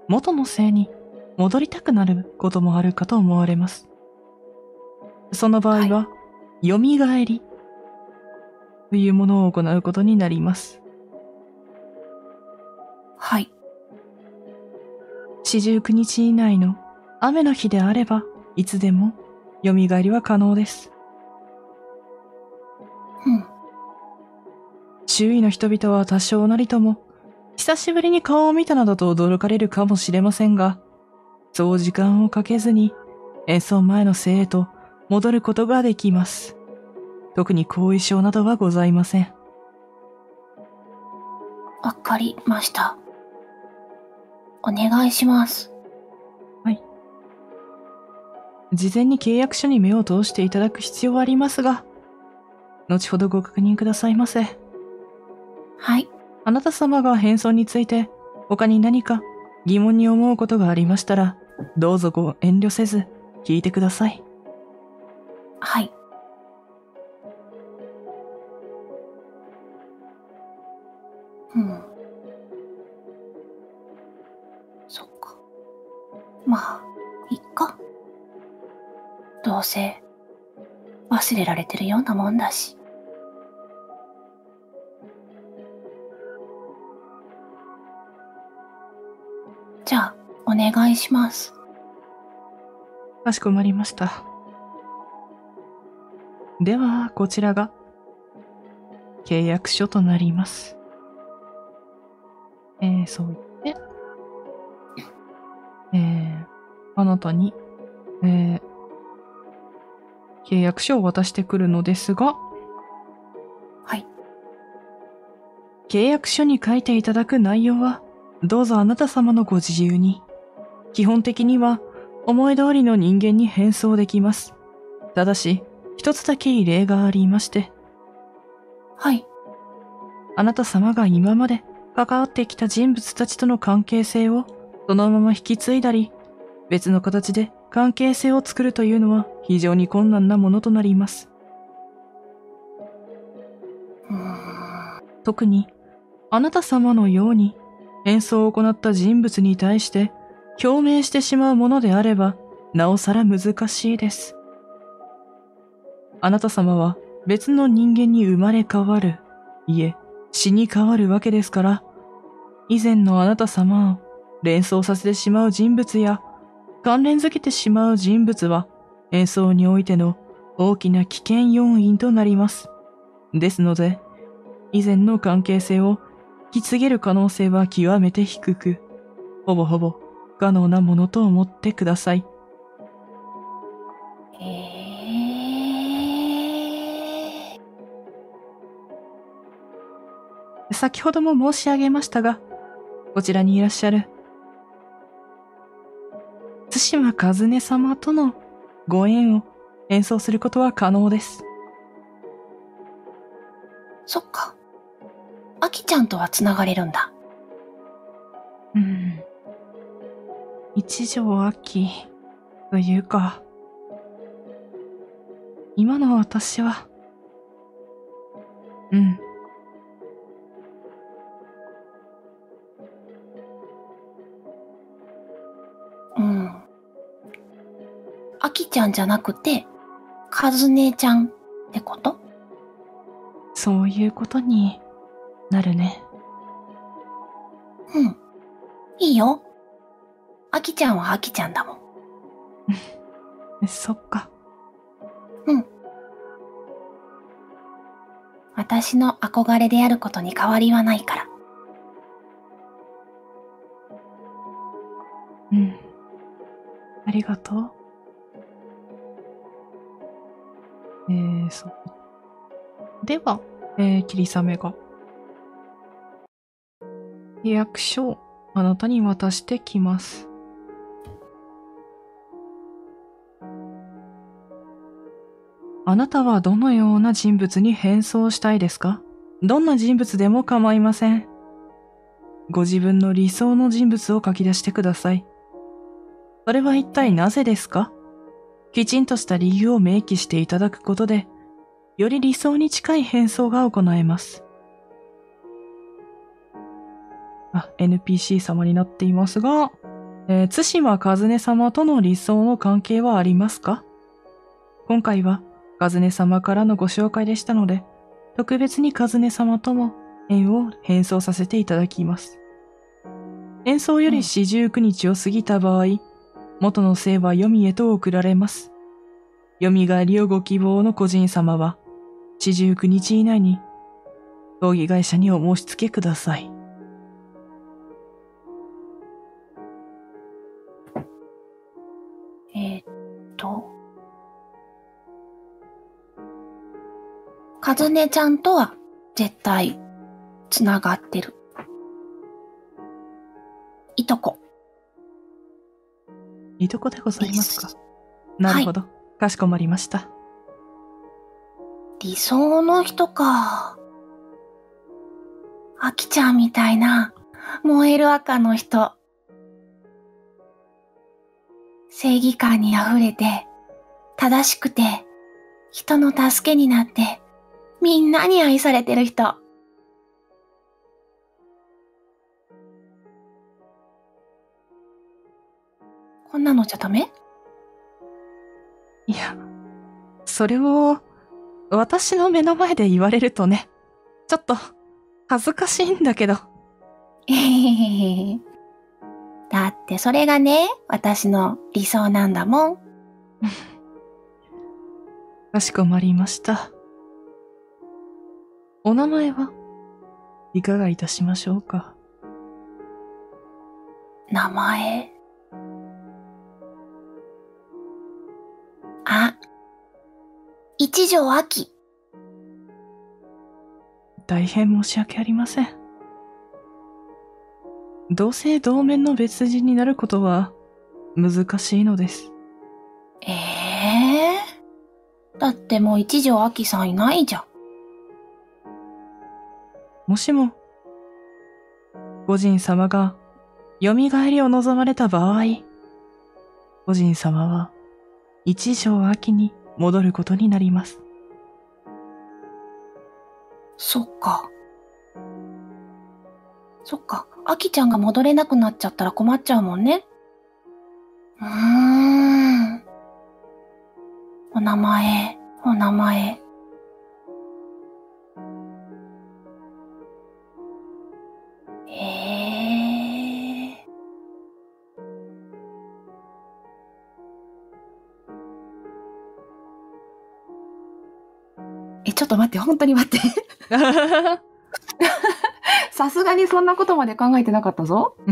元の性に戻りたくなることもあるかと思われます。その場合は、蘇りというものを行うことになります。
はい。
四十九日以内の雨の日であれば、いつでも蘇りは可能です。
うん。
周囲の人々は多少なりとも、久しぶりに顔を見たなどと驚かれるかもしれませんが、そう時間をかけずに演奏前の生へと戻ることができます。特に後遺症などはございません。
わかりました。お願いします。
事前に契約書に目を通していただく必要はありますが、後ほどご確認くださいませ。
はい。
あなた様が変装について他に何か疑問に思うことがありましたら、どうぞご遠慮せず聞いてください。
はい。うん。そっか。まあ、いっか。どうせ、忘れられてるようなもんだし。お願いします。
かしこまりました。では、こちらが、契約書となります。えー、そう言って、えー、あなたに、えー、契約書を渡してくるのですが、
はい。
契約書に書いていただく内容は、どうぞあなた様のご自由に。基本的には、思い通りの人間に変装できます。ただし、一つだけ異例がありまして、
はい。
あなた様が今まで関わってきた人物たちとの関係性をそのまま引き継いだり、別の形で関係性を作るというのは非常に困難なものとなります。特に、あなた様のように変装を行った人物に対して表明してしまうものであれば、なおさら難しいです。あなた様は別の人間に生まれ変わる、いえ、死に変わるわけですから、以前のあなた様を連想させてしまう人物や関連づけてしまう人物は演奏においての大きな危険要因となります。ですので、以前の関係性を引き継げる可能性は極めて低く、ほぼほぼ可能なものと思ってください。
えー。
先ほども申し上げましたが、こちらにいらっしゃる、対馬和音様とのご縁を演奏することは可能です。
そっか。あきちゃんとは繋がれるんだ。
うん。一条秋というか、今の私は、うん。
うん。あきちゃんじゃなくて、かずねちゃんってこと？
そういうことになるね。
うん。いいよ。あきちゃんはあきちゃんだもん。
そっか。
私の憧れであることに変わりはないから。
うん。ありがとう。えー、そう。では、えー、霧雨が。契約書をあなたに渡してきます。あなたはどのような人物に変装したいですか？どんな人物でも構いません。ご自分の理想の人物を書き出してください。それは一体なぜですか？きちんとした理由を明記していただくことで、より理想に近い変装が行えます。あ、NPC 様になっていますが、えー、津島和音様との理想の関係はありますか？今回は、和音様からのご紹介でしたので、特別に和音様とも縁を変装させていただきます。演奏より四十九日を過ぎた場合、元の姓は読みへと送られます。読み返りをご希望の個人様は、四十九日以内に、葬儀会社にお申し付けください。
えー、っと。かずねちゃんとは絶対繋がってる。いとこ。
いとこでございますか？なるほど。かしこまりました。
理想の人か。あきちゃんみたいな燃える赤の人。正義感に溢れて、正しくて、人の助けになって、みんなに愛されてる人。こんなのじゃダメ？
いや、それを、私の目の前で言われるとね、ちょっと、恥ずかしいんだけど。
えへへへ。だっってそれがね、私の理想なんだもん。
かしこまりました。お名前は？いかがいたしましょうか？
名前？あ、一条秋。
大変申し訳ありません。同姓同面の別人になることは難しいのです。
ええだってもう一条秋さんいないじゃん。
もしも、御人様が蘇りを望まれた場合、御人様は一条秋に戻ることになります。
そっか。そっか。秋ちゃんが戻れなくなっちゃったら困っちゃうもんね。うーん。お名前、お名前。って、本当に待って。さすがにそんなことまで考えてなかったぞ。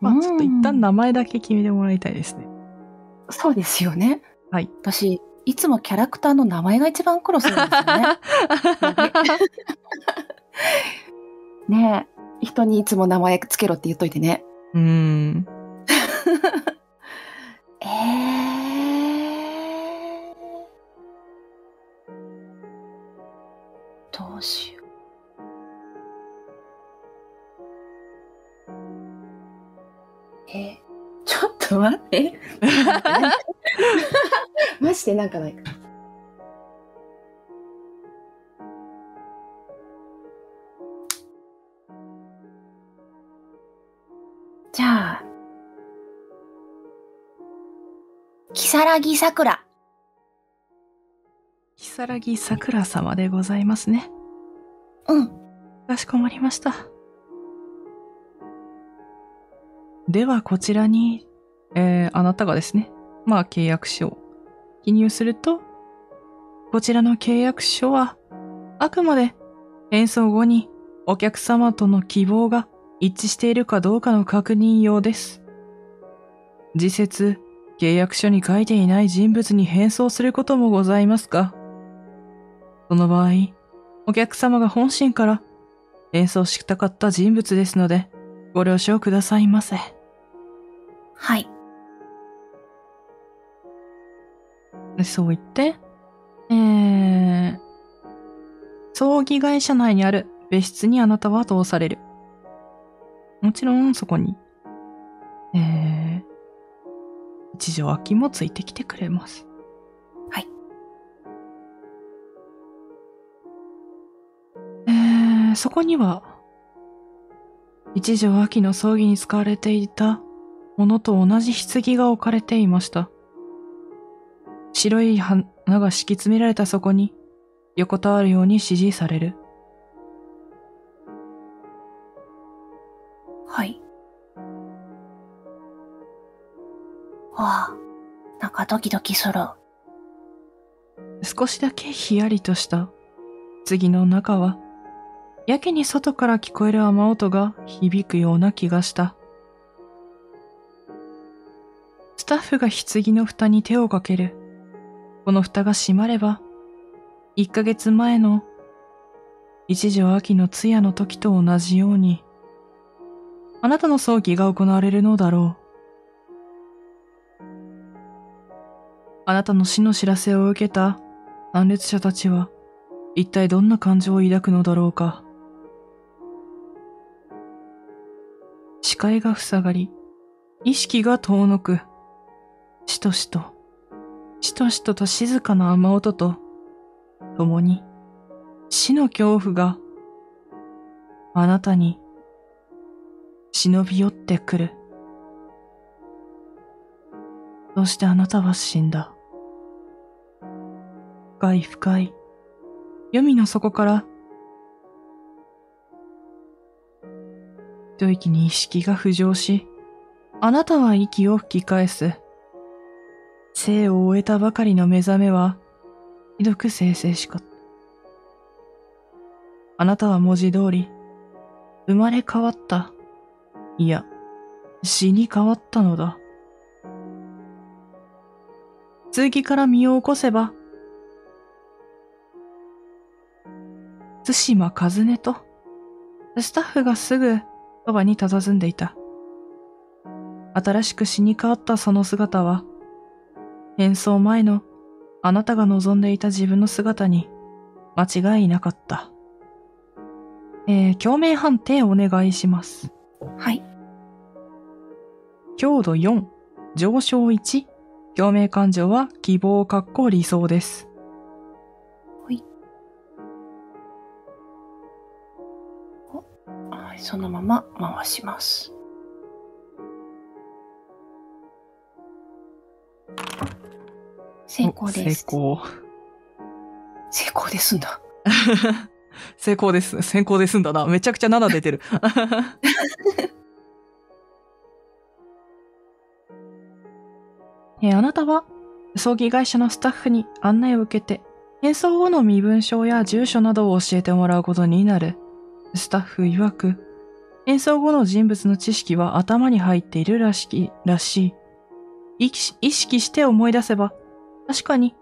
まあ、ちょっと一旦
うん
名前だけ決めてもらいたいですね。
そうですよね。
はい。
私、いつもキャラクターの名前が一番苦労するんですよね。ねえ。人にいつも名前つけろって言っといてね。
うーん。
えー。待って。マジでなんかないか。じゃあ、キサラギ桜。
如月さくら様でございますね。
うん。
かしこまりました。ではこちらに、えー、あなたがですね、まあ契約書を記入すると、こちらの契約書は、あくまで変装後にお客様との希望が一致しているかどうかの確認用です。次節、契約書に書いていない人物に変装することもございますが、その場合、お客様が本心から演奏したかった人物ですので、ご了承くださいませ。
はい。
そう言って、えー、葬儀会社内にある別室にあなたは通される。もちろんそこに、えー、一条秋もついてきてくれます。
はい。
えー、そこには、一条秋の葬儀に使われていたものと同じ棺が置かれていました。白い花が敷き詰められたそこに横たわるように指示される。
はい。わあ、なんかドキドキする。
少しだけヒヤリとした次の中は、やけに外から聞こえる雨音が響くような気がした。スタッフが棺の蓋に手をかける。この蓋が閉まれば、一ヶ月前の一条秋の通夜の時と同じように、あなたの葬儀が行われるのだろう。あなたの死の知らせを受けた参列者たちは一体どんな感情を抱くのだろうか。視界が塞がり、意識が遠のく。しとしと、しとしとと静かな雨音と、共に死の恐怖があなたに忍び寄ってくる。そしてあなたは死んだ？深い深い、黄泉の底から、一息に意識が浮上し、あなたは息を吹き返す。生を終えたばかりの目覚めは、ひどく清々しかった。あなたは文字通り、生まれ変わった。いや、死に変わったのだ。次から身を起こせば、対馬和音と、スタッフがすぐそばに佇んでいた。新しく死に変わったその姿は、変装前のあなたが望んでいた自分の姿に間違いなかった。えー、共鳴判定お願いします。
はい。
強度4、上昇1、共鳴感情は希望かっこ理想です。
はい。はい、そのまま回します。成功です。
成功。
成功ですんだ。
成功です。成功ですんだな。めちゃくちゃ7出てる。えー、あなたは？葬儀会社のスタッフに案内を受けて、変装後の身分証や住所などを教えてもらうことになる。スタッフ曰く、変装後の人物の知識は頭に入っているらしき、らしい。意識して思い出せば、確かに、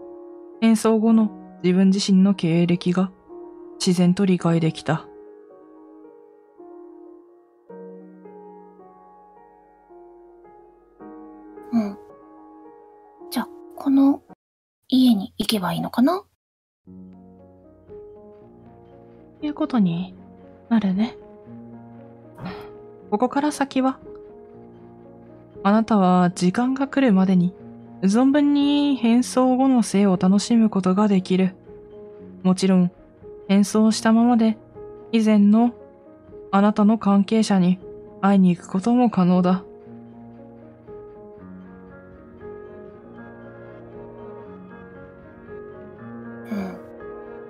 変装後の自分自身の経歴が自然と理解できた。
うん。じゃあ、この家に行けばいいのかな？
いうことになるね。ここから先は、あなたは時間が来るまでに存分に変装後の性を楽しむことができる。もちろん、変装したままで、以前のあなたの関係者に会いに行くことも可能だ。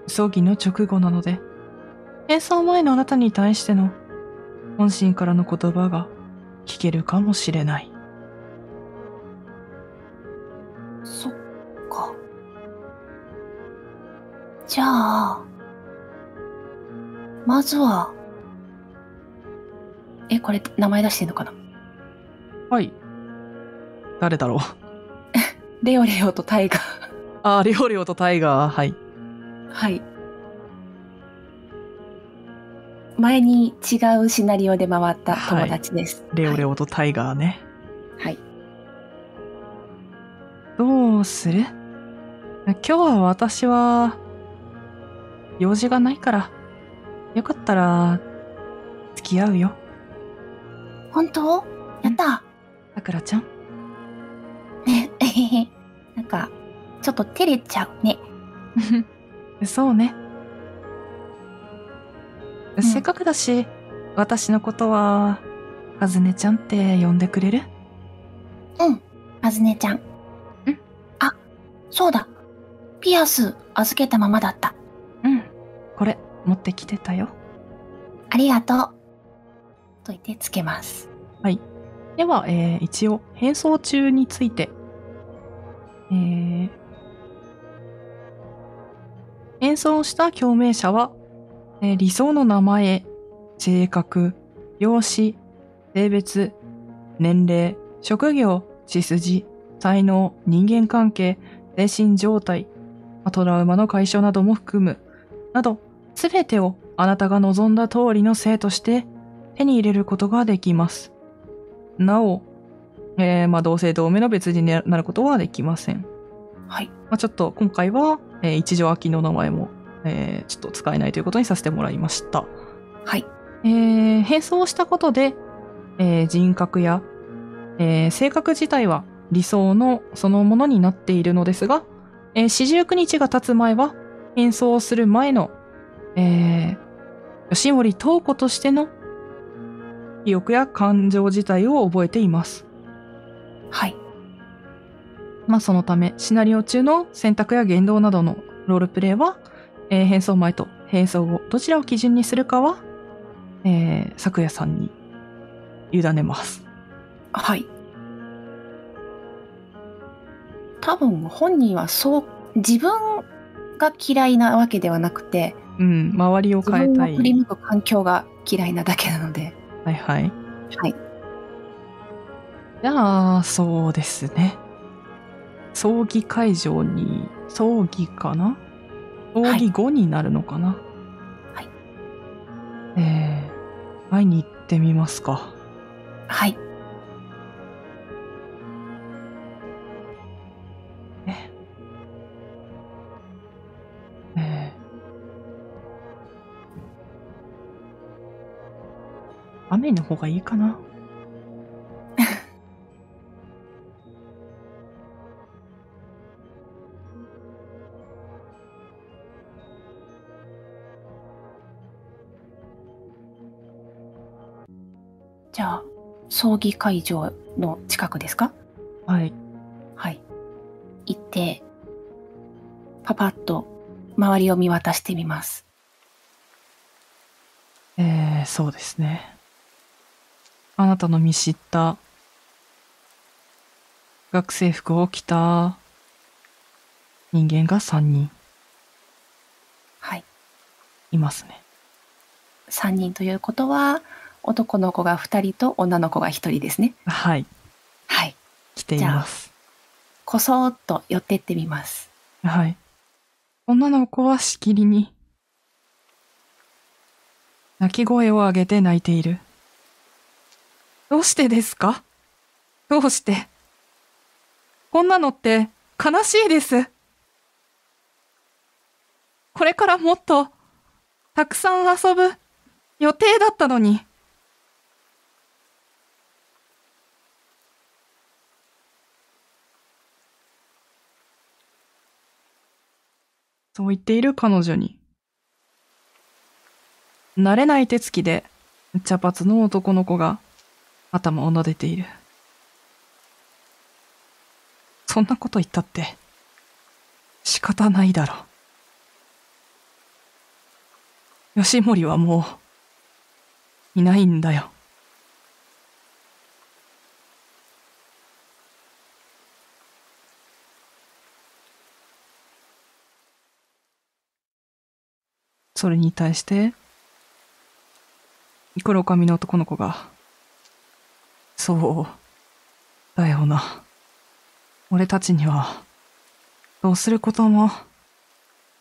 葬儀の直後なので、変装前のあなたに対しての本心からの言葉が聞けるかもしれない。
じゃあ、まずは、え、これ名前出してんのかな？
はい。誰だろう？
レオレオとタイガー
ああ、レオレオとタイガー、はい。
はい。前に違うシナリオで回った友達です。
はい、レオレオとタイガーね。
はい。
どうする？今日は私は、用事がないから、よかったら、付き合うよ。
本当？やった
さくらちゃん。
ね、えへへ。なんか、ちょっと照れちゃうね。
そうね。うん、せっかくだし、私のことは、あずねちゃんって呼んでくれる？
うん、あずねちゃん。んあ、そうだ。ピアス預けたままだった。
うん、これ。持ってきてたよ。
ありがとう。と言ってつけます。
はい。では、えー、一応、変装中について、えー、変装した共鳴者は、えー、理想の名前、性格、容姿、性別、年齢、職業、血筋、才能、人間関係、精神状態、トラウマの解消なども含む、など、すべてをあなたが望んだ通りの性として手に入れることができます。なお、えー、まあ、同性同名の別人になることはできません。
はい。
まあ、ちょっと今回は、えー、一条秋の名前も、えー、ちょっと使えないということにさせてもらいました。
はい。
えー、変装したことで、えー、人格や、えー、性格自体は理想のそのものになっているのですが、えー、四十九日が経つ前は変装する前のえー、吉森東子としての記憶や感情自体を覚えています。
はい。
まあそのため、シナリオ中の選択や言動などのロールプレイは、えー、変装前と変装後、どちらを基準にするかは、えー、昨夜さんに委ねます。
はい。多分本人はそう、自分が嫌いなわけではなくて、
うん、周りを
自
変えたい。
振り向く環境が嫌いなだけなので、
はいはい。
はい。
じゃあ、そうですね。葬儀会場に、葬儀かな？葬儀後になるのかな？
はい。
えー、会いに行ってみますか。
はい。
雨の方がいいかな
じゃあ、葬儀会場の近くですか？
はい。
はい。行って、パパッと周りを見渡してみます。
えー、そうですね。あなたの見知った学生服を着た人間が3人
はい。
いますね。
3人ということは、男の子が2人と女の子が1人ですね。
はい。
はい。
来ています。
こそーっと寄ってってみます。
はい。女の子はしきりに泣き声を上げて泣いている。どうしてですか？どうして？こんなのって悲しいです。これからもっとたくさん遊ぶ予定だったのに。そう言っている彼女に。慣れない手つきで茶髪の男の子が頭を撫でている。そんなこと言ったって仕方ないだろう。吉森はもういないんだよ。それに対して、黒髪の男の子が、そう、だよな。俺たちには、どうすることも、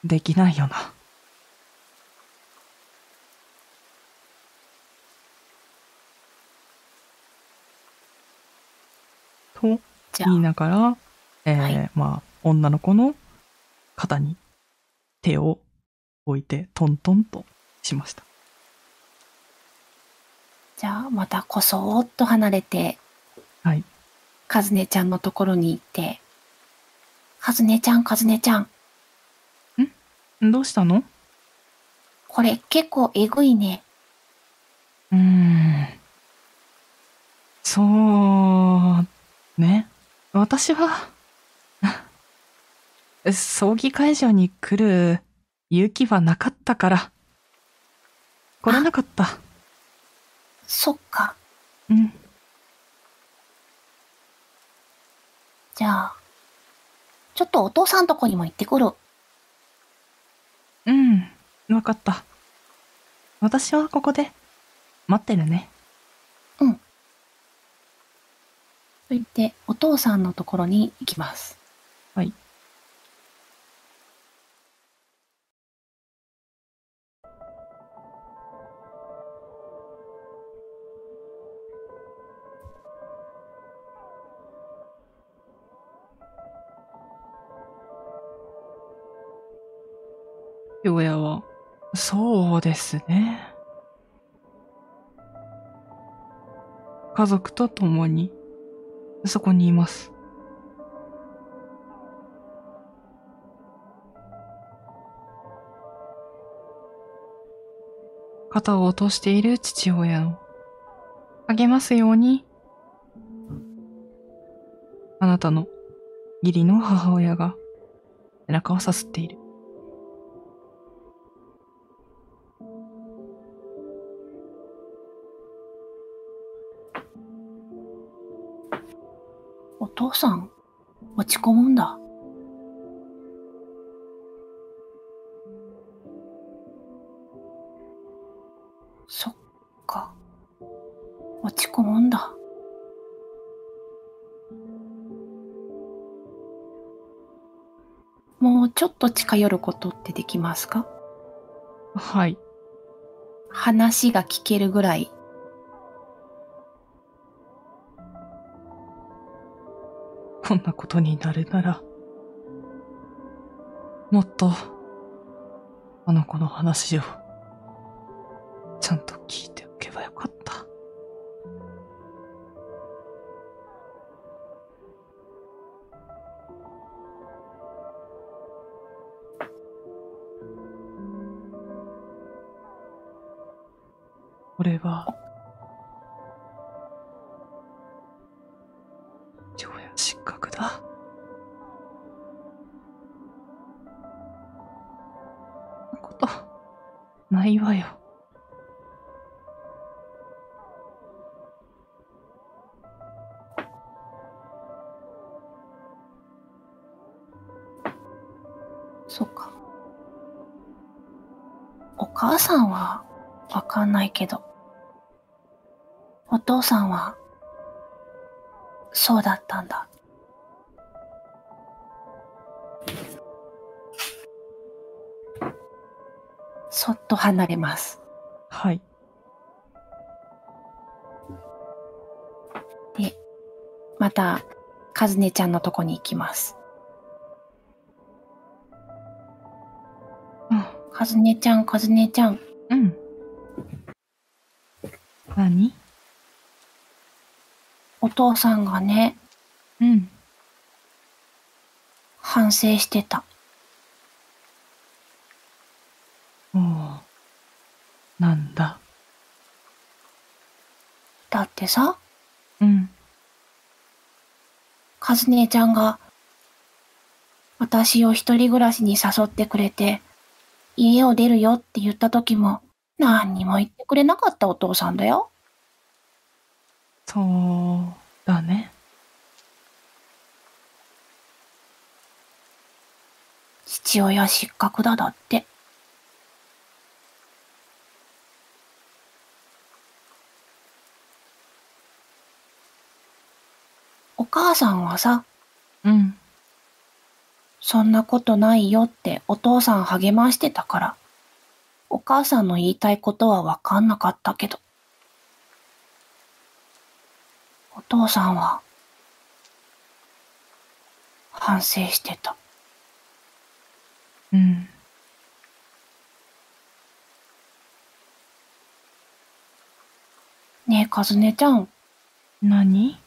できないよな。と言いながら、えー
はい
まあ、女の子の肩に手を置いてトントンとしました。
じゃあまたこそーっと離れて、
はい。
かずねちゃんのところに行って、かずねちゃん、かずねちゃん、
どうしたの？
これ結構えぐいね。
うーん。そう、ね。私は、葬儀会場に来る勇気はなかったから、来れなかった。
そっか。
うん。
じゃあ、ちょっとお父さんとこにも行ってくる。
うん。わかった。私はここで待ってるね。
と言って、お父さんのところに行きます。
そうですね。家族と共に、そこにいます。肩を落としている父親を励ますように、あなたの義理の母親が背中をさすっている。
父さん、落ち込むんだ。そっか。落ち込むんだ。もうちょっと近寄ることってできますか？
はい。
話が聞けるぐらい。
こんなことになるなら、もっと、あの子の話を、ちゃんと聞いて。
さんはわかんないけど、お父さんは、そうだったんだ。そっと離れます。
はい。
で、また、かずねちゃんのとこに行きます。かずねちゃん、かずねちゃん、
うん。何？
お父さんがね、
うん。
反省してた。
おう。なんだ？
だってさ、
うん。
かずねちゃんが、私を一人暮らしに誘ってくれて、家を出るよって言った時も、何にも言ってくれなかったお父さんだよ。
そうだね。
父親失格だだって。お母さんはさ、
うん。
そんなことないよってお父さん励ましてたから、お母さんの言いたいことはわかんなかったけど、お父さんは、反省してた。
うん。
ねえ、かずねちゃん、
何？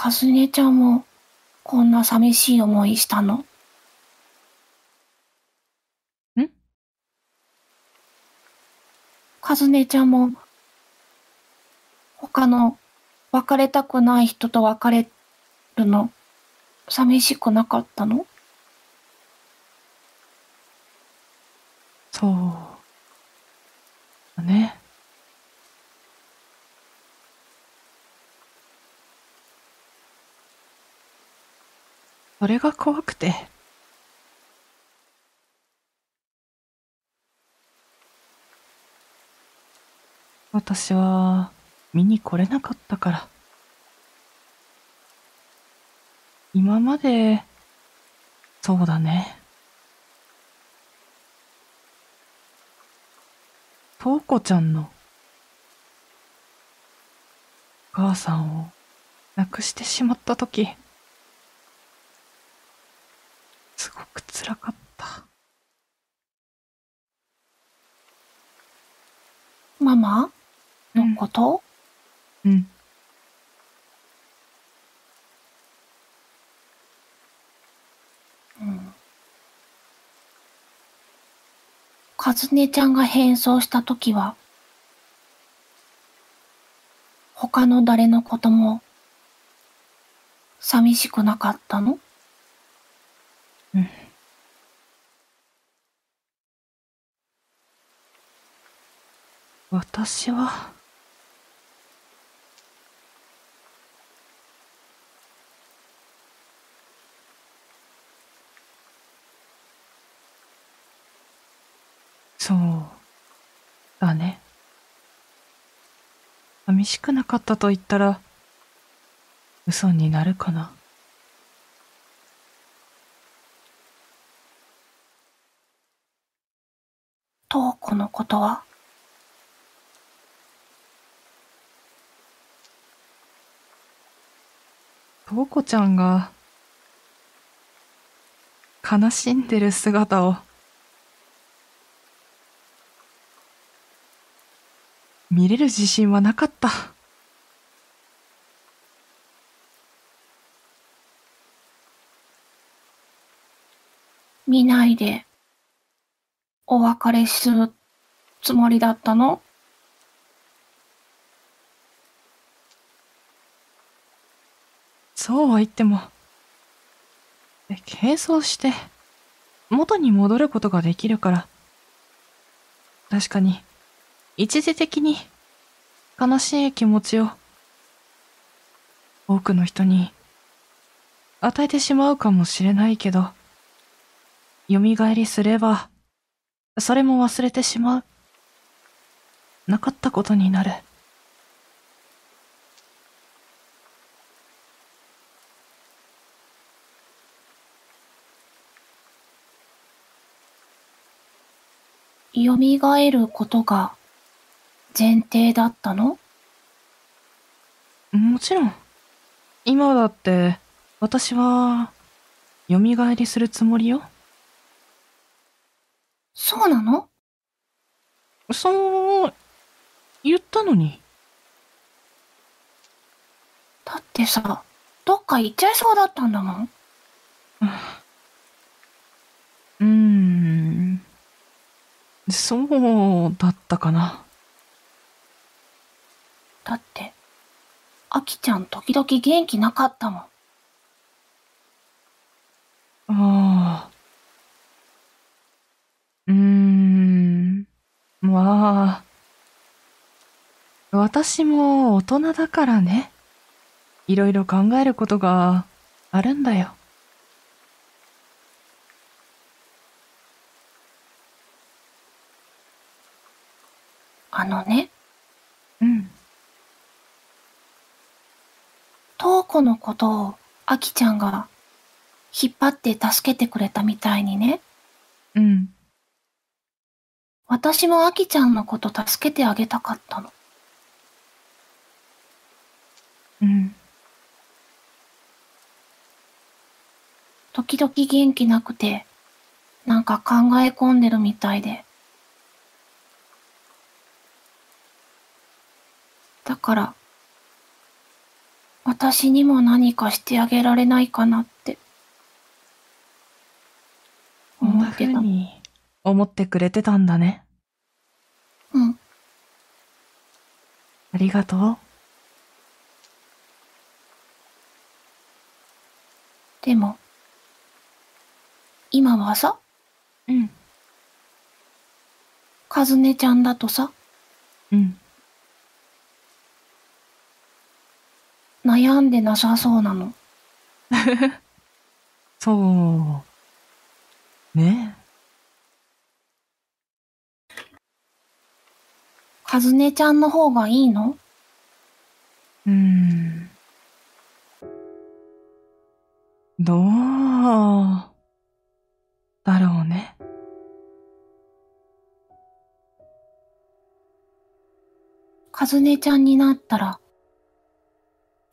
かずねちゃんも、こんな寂しい思いしたの？
ん？
かずねちゃんも、他の別れたくない人と別れるの、寂しくなかったの？
そう。だね。それが怖くて。私は見に来れなかったから。今まで、そうだね。とうこちゃんのお母さんを亡くしてしまったとき、すごく辛かった。
ママ？のこと、
うん。
うん。かずねちゃんが変装したときは、他の誰のことも、寂しくなかったの？
うん。私は。そうだね。寂しくなかったと言ったら嘘になるかな。
瞳子のことは？
とうこちゃんが、悲しんでる姿を、見れる自信はなかった。
見ないで、お別れするつもりだったの？
そうは言っても、軽装して、元に戻ることができるから。確かに、一時的に、悲しい気持ちを、多くの人に、与えてしまうかもしれないけど、蘇りすれば、それも忘れてしまう。なかったことになる。
蘇ることが前提だったの？
もちろん。今だって、私は、蘇りするつもりよ。
そうなの？
そう、言ったのに。
だってさ、どっか行っちゃいそうだったんだもん。
うーん。そうだったかな。
だって、あきちゃん時々元気なかったもん。
ああ。うーん。まあ。私も大人だからね。いろいろ考えることがあるんだよ。
あのね、
うん。
瞳子のことをあきちゃんが引っ張って助けてくれたみたいにね、
うん。
私もあきちゃんのこと助けてあげたかったの。
うん。
時々元気なくて、なんか考え込んでるみたいで。だから、私にも何かしてあげられないかなって。思ってた。
思ってくれてたんだね。
うん。
ありがとう。
でも、今はさ、
うん。
かずねちゃんだとさ、
うん。
悩んでなさそうなの。
そう。ね
かずねちゃんの方がいいの？
うーん。どうだろうね。
かずねちゃんになったら、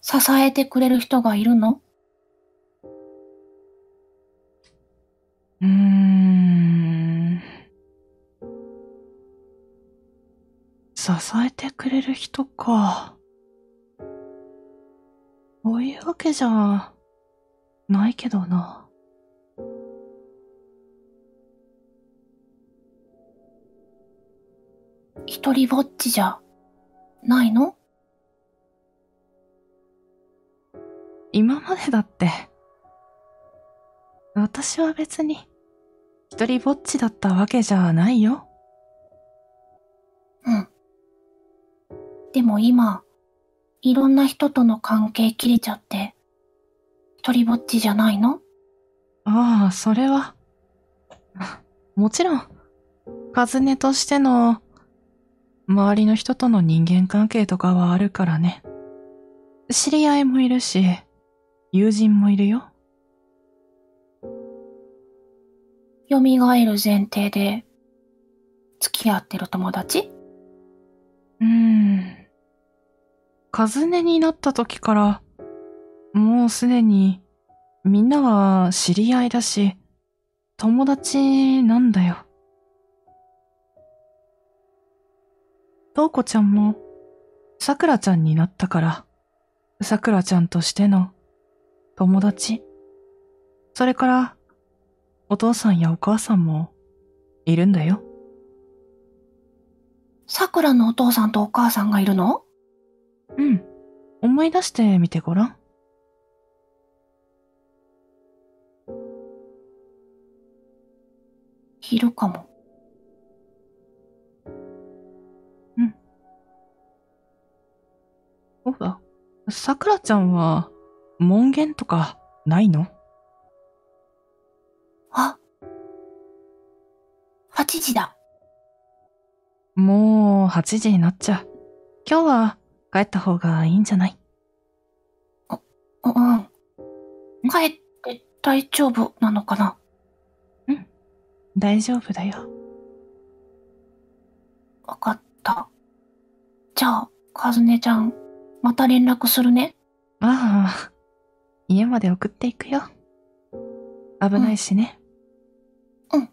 支えてくれる人がいるの？
うーん。支えてくれる人か。そういうわけじゃないけどな。
一人ぼっちじゃ、ないの？
今までだって、私は別に、一人ぼっちだったわけじゃないよ。
うん。でも今、いろんな人との関係切れちゃって、一人ぼっちじゃないの？
ああ、それは、もちろん、カズネとしての、周りの人との人間関係とかはあるからね。知り合いもいるし、友人もいるよ。
蘇る前提で、付き合ってる友達？
うーん。カズネになった時から、もうすでに、みんなは知り合いだし、友達なんだよ。トウコちゃんも、さくらちゃんになったから、さくらちゃんとしての友達？それから、お父さんやお母さんもいるんだよ。
桜のお父さんとお母さんがいるの？
うん。思い出してみてごらん。
いるかも。
そうだ。さくらちゃんは、門限とか、ないの？
あ !8 時だ。
もう、8時になっちゃう。今日は、帰った方がいいんじゃない？
ううん。帰って大丈夫なのかな？
大丈夫だよ。
わかった。じゃあ、かずねちゃん、また連絡するね。
ああ、家まで送っていくよ。危ないしね。
うん。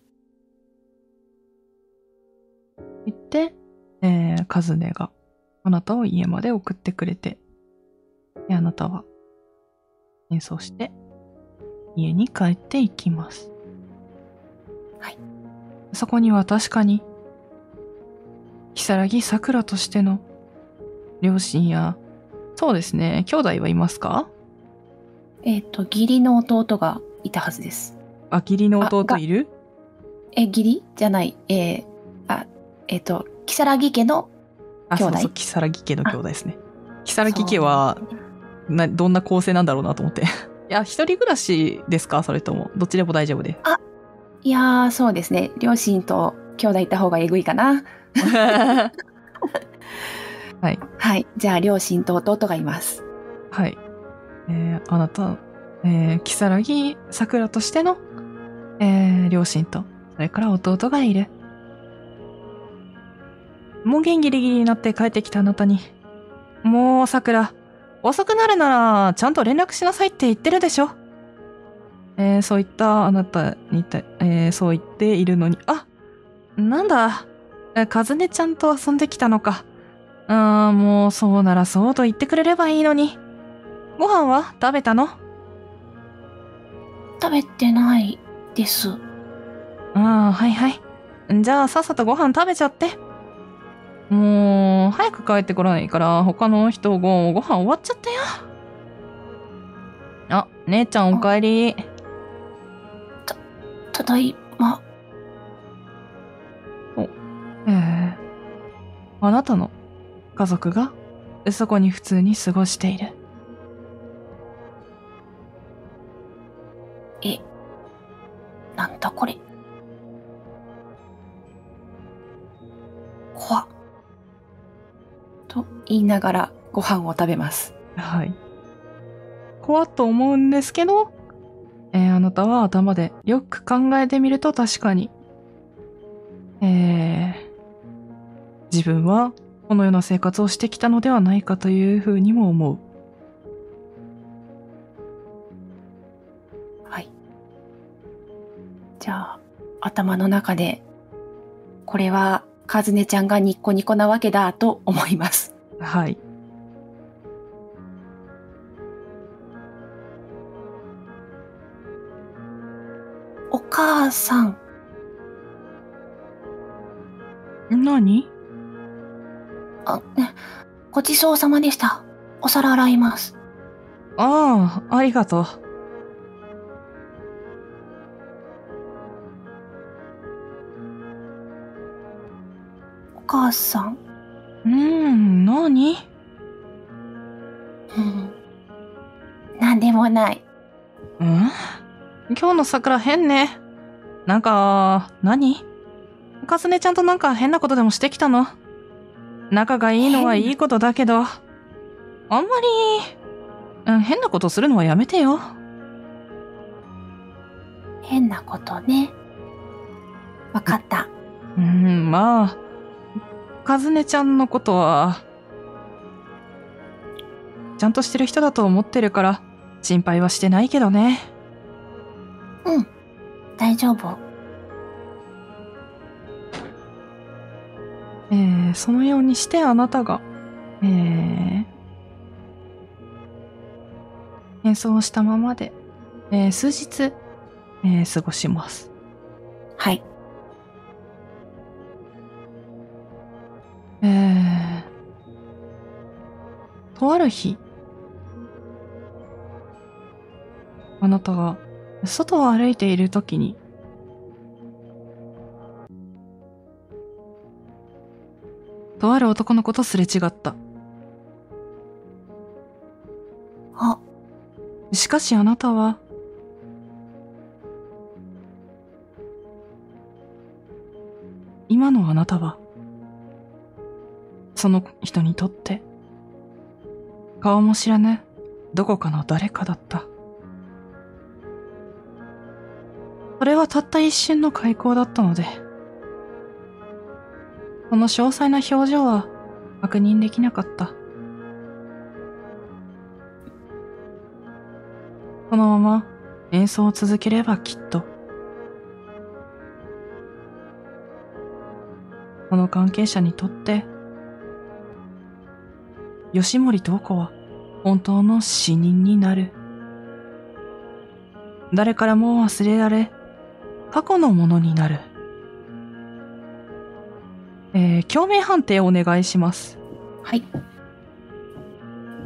言って、えー、カズネが、あなたを家まで送ってくれて、であなたは、演奏して、家に帰っていきます。
はい。
そこには確かに、如月桜としての、両親や、そうですね、兄弟はいますか？
えっ、と、義理の弟がいたはずです。
あ、義理の弟いる？
え、義理？じゃない。えー、あ、えっ、と、木更木家の、
あ、
兄弟
そうそう、木更木家の兄弟ですね。木更木家は、な、どんな構成なんだろうなと思って。いや、一人暮らしですか？それとも、どっちでも大丈夫で。
いやー、そうですね。両親と兄弟いた方がえぐいかな。
はい。
はい。じゃあ、両親と弟がいます。
はい。えー、あなた、えー、木更木桜としての、えー、両親と、それから弟がいる。門限ギリギリになって帰ってきたあなたに、もう桜、遅くなるなら、ちゃんと連絡しなさいって言ってるでしょ。えー、そういったあなたにた、えー、そう言っているのに、あ、なんだ、かずねちゃんと遊んできたのか。あー、もうそうならそうと言ってくれればいいのに。ご飯は食べたの？
食べてないです。
ああ、はいはい。じゃあさっさとご飯食べちゃって。もう、早く帰ってこないから、他の人ごご飯終わっちゃったよ。あ、姉ちゃんお帰り。
ただいま。
ええあなたの家族がそこに普通に過ごしている。
ながらご飯を食べます。
はい。怖っと思うんですけど、えーあなたは頭でよく考えてみると確かに、えー自分はこのような生活をしてきたのではないかというふうにも思う。
はい。じゃあ、頭の中で、これは、かずねちゃんがニッコニコなわけだと思います。
はい。
お母さん、
何？
あ、ねごちそうさまでした。お皿洗います。
ああ、ありがとう。
お母さん、
うーん、何？
うん。なんでもない。
うん？今日の桜変ね。なんか、何？かすねちゃんとなんか変なことでもしてきたの？仲がいいのはいいことだけど、あんまり、うん、変なことするのはやめてよ。
変なことね。わかった。
うん、まあ、かずねちゃんのことは、ちゃんとしてる人だと思ってるから、心配はしてないけどね。
うん。大丈夫。
えー、そのようにしてあなたが、えー、演奏をしたままで、えー数日、えー過ごします。
はい。
えー、とある日、あなたが外を歩いているときに、とある男の子とすれ違った。
あ、
しかしあなたは、今のあなたは、その人にとって、顔も知らぬどこかの誰かだった。それはたった一瞬の開口だったので、その詳細な表情は確認できなかった。このまま演奏を続ければきっと、この関係者にとって、吉森東子は本当の死人になる。誰からも忘れられ、過去のものになる。えー、共鳴判定お願いします。
はい。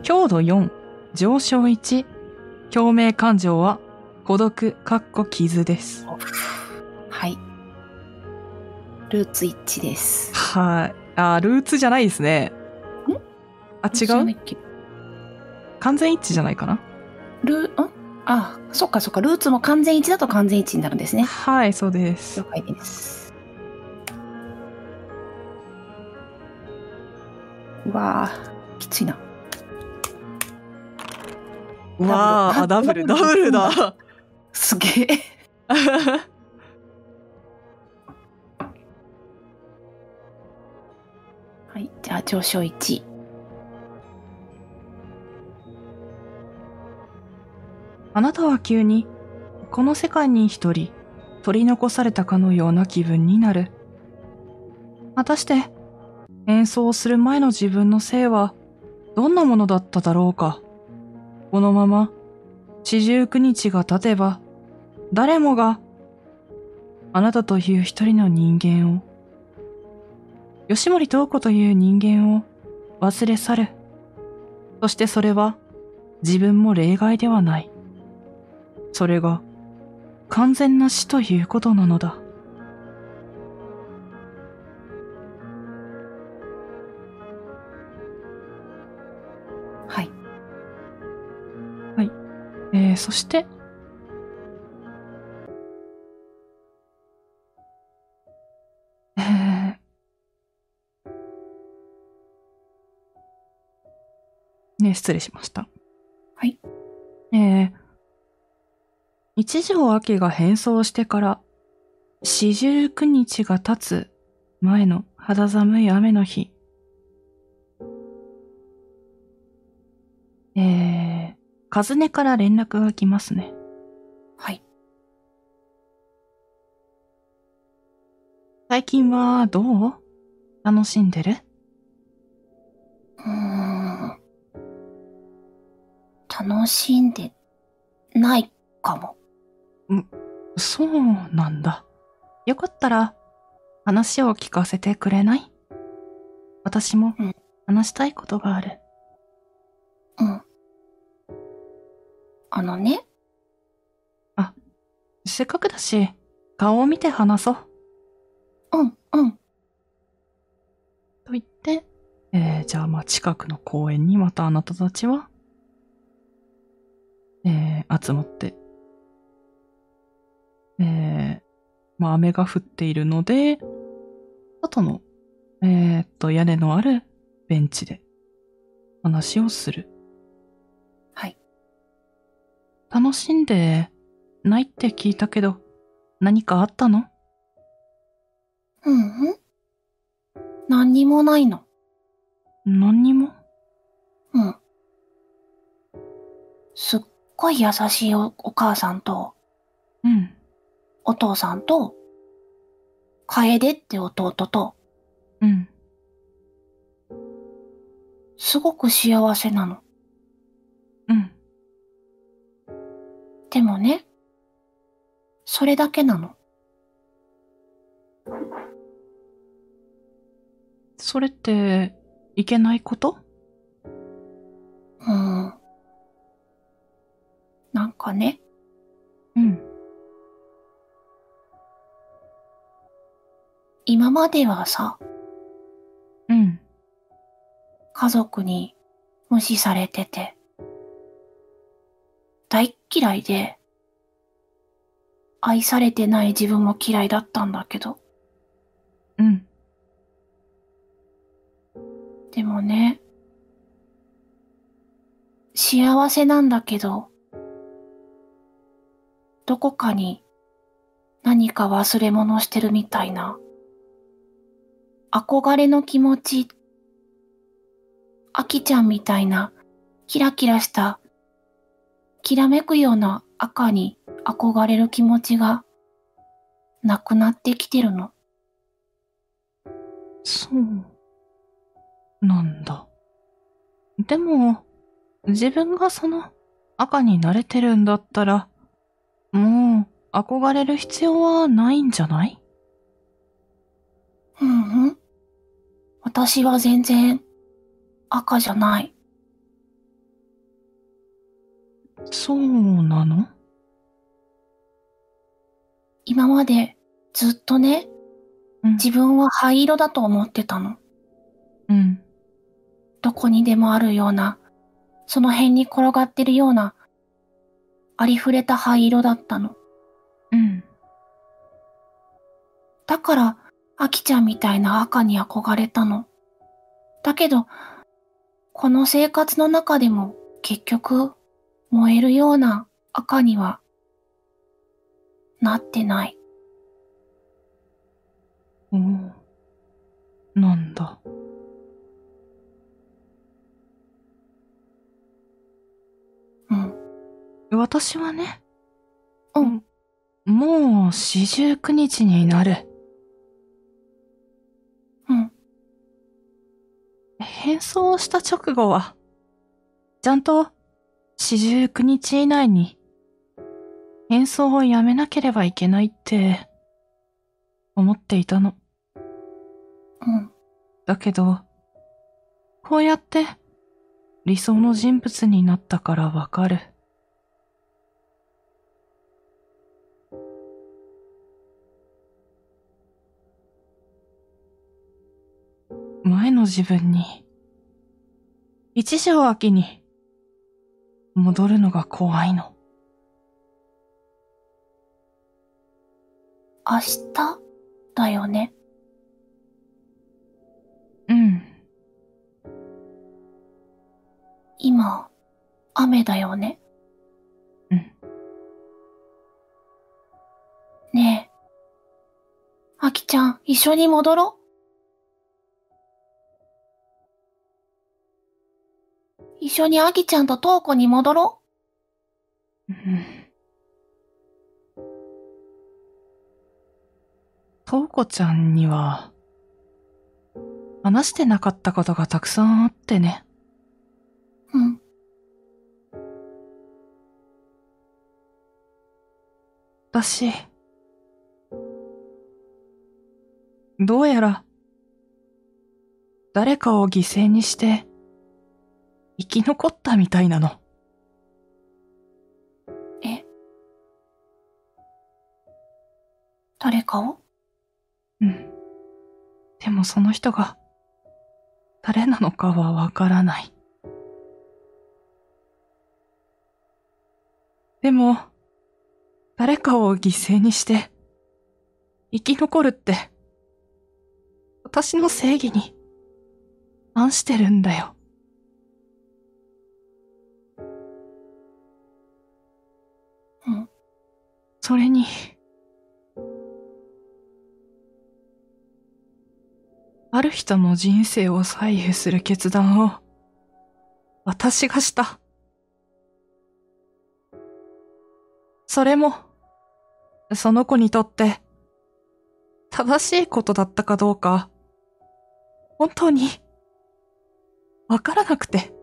強度4、上昇1、共鳴感情は孤独、かっこ傷です。
はい。ルーツ一致です。
はい。あ、ルーツじゃないですね。あ、違う？完全一致じゃないかな？
ルー、ん？あ、そっかそっか。ルーツも完全一致だと完全一致になるんですね。
はい、そうです
了。解です。うわぁ、きついな。
うわー、あ、ダブル、ダブルだ。
すげえ。はい。じゃあ、上昇1。
あなたは急に、この世界に一人、取り残されたかのような気分になる。果たして、演奏する前の自分の性は、どんなものだっただろうか。このまま、四十九日が経てば、誰もが、あなたという一人の人間を、吉森東子という人間を忘れ去る。そしてそれは、自分も例外ではない。それが完全な死ということなのだ。
はい。
えー、そして、えー、ね、失礼しました。
はい。
えー、一条明が変装してから四十九日が経つ前の肌寒い雨の日。えー、カズネから連絡が来ますね。
はい。
最近はどう？楽しんでる？
うーん。楽しんでないかも。
そうなんだ。よかったら話を聞かせてくれない？私も
うん
話したいことがある。
うん。あのね、
せっかくだし、顔を見て話そう。
うん、うん。
と言って、えー、じゃあまあ近くの公園にまたあなたたちは、えー、集まって、えー、まあ雨が降っているので、外の、えー、っと、屋根のあるベンチで話をする。
はい。
楽しんでないって聞いたけど、何かあったの？
うんうん。何にもないの。
何にも？
うん。すっごい優しいおお母さんと、
うん。
お父さんと、楓って弟と、
うん。
すごく幸せなの。
うん。
でもね、それだけなの。
それって、いけないこと？
うん。なんかね、
うん。
今まではさ、
うん。
家族に無視されてて、大っ嫌いで、愛されてない自分も嫌いだったんだけど、
うん。
でもね、幸せなんだけど、どこかに何か忘れ物してるみたいな、憧れの気持ち、あきちゃんみたいなキラキラした、きらめくような赤に憧れる気持ちがなくなってきてるの。
そう。なんだ。でも、自分がその赤に慣れてるんだったら、もう憧れる必要はないんじゃない？
うんうん。私は全然赤じゃない。
そうなの？
今までずっとね、
うん。
自分は灰色だと思ってたの。
うん。
どこにでもあるような、その辺に転がってるような、ありふれた灰色だったの。
うん。
だから、アキちゃんみたいな赤に憧れたの。だけど、この生活の中でも結局、燃えるような赤には、なってない。
おうなんだ。
うん。
私はね、
うん。
もう四十九日になる。変装した直後は、ちゃんと四十九日以内に変装をやめなければいけないって思っていたの。
うん。
だけど、こうやって理想の人物になったからわかる。前の自分に、一条秋に戻るのが怖いの。
明日だよね？
うん。
今、雨だよね？
うん。
ねえ。あきちゃん、一緒に戻ろう。一緒にあきちゃんとトーコに戻ろ
うん。とうこちゃんには、話してなかったことがたくさんあってね。
う。うん。
私、どうやら、誰かを犠牲にして、生き残ったみたいなの。
え？誰かを？
うん。でもその人が、誰なのかはわからない。でも、誰かを犠牲にして、生き残るって、私の正義に反してるんだよ。それに、ある人の人生を左右する決断を、私がした。それも、その子にとって、正しいことだったかどうか、本当に、わからなくて。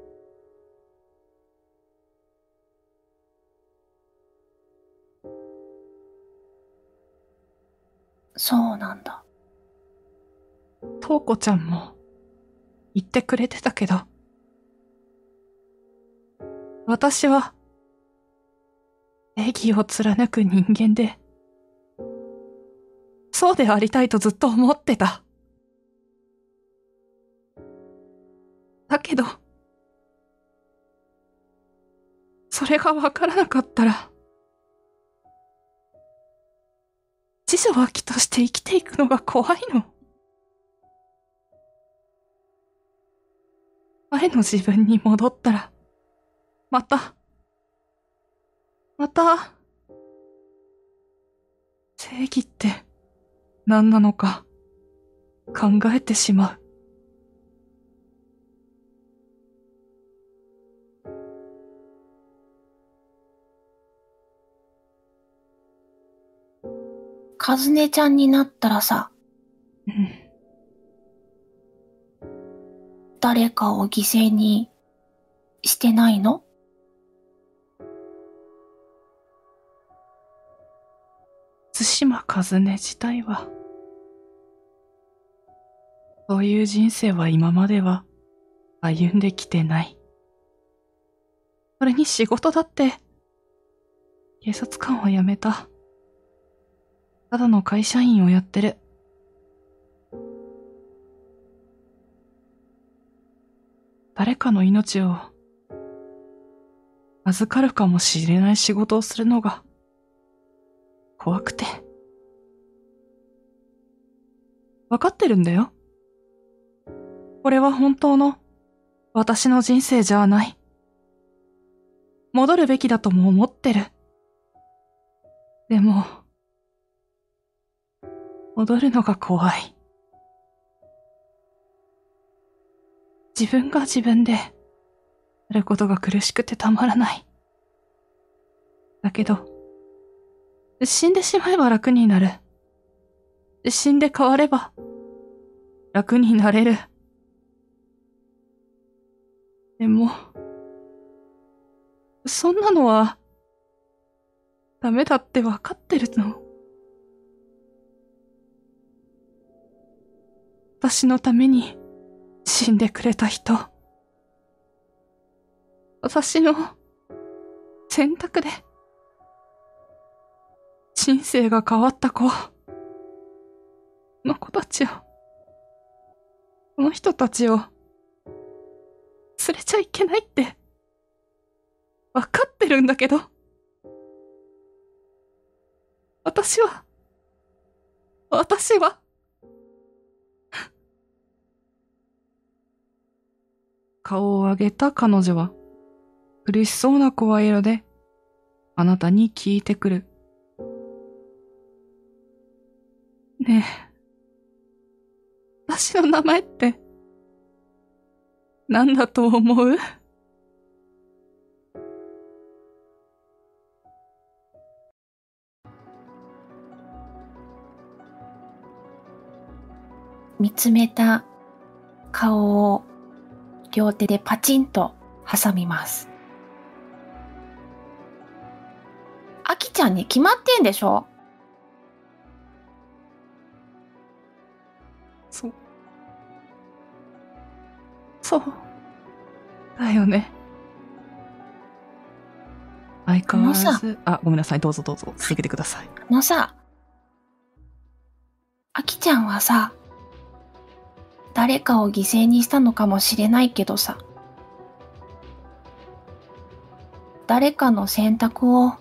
そうなんだ。
トウコちゃんも言ってくれてたけど、私は正義を貫く人間で、そうでありたいとずっと思ってた。だけど、それがわからなかったら、知女は気として生きていくのが怖いの。前の自分に戻ったら、また、また、正義って何なのか考えてしまう。
かずねちゃんになったらさ、
うん。
誰かを犠牲にしてないの？
対馬和音自体は、そういう人生は今までは歩んできてない。それに仕事だって、警察官を辞めた。ただの会社員をやってる。誰かの命を預かるかもしれない仕事をするのが怖くて。わかってるんだよ。これは本当の私の人生じゃない。戻るべきだとも思ってる。でも、戻るのが怖い。自分が自分で、やることが苦しくてたまらない。だけど、死んでしまえば楽になる。死んで変われば、楽になれる。でも、そんなのは、ダメだってわかってるの。私のために死んでくれた人。私の選択で人生が変わった子。の子たちを、この人たちを。連れちゃいけないって。わかってるんだけど、私は、私は、顔を上げた彼女は、苦しそうな声色で、あなたに聞いてくる。ねえ、私の名前って、何だと思う？
見つめた顔を両手でパチンと挟みます。あきちゃんに決まってんでしょ？
そう。そう。だよね。相変わらず、あ、ごめんなさい。どうぞどうぞ。続けてください。
あのさ、あきちゃんはさ、誰かを犠牲にしたのかもしれないけどさ、誰かの選択を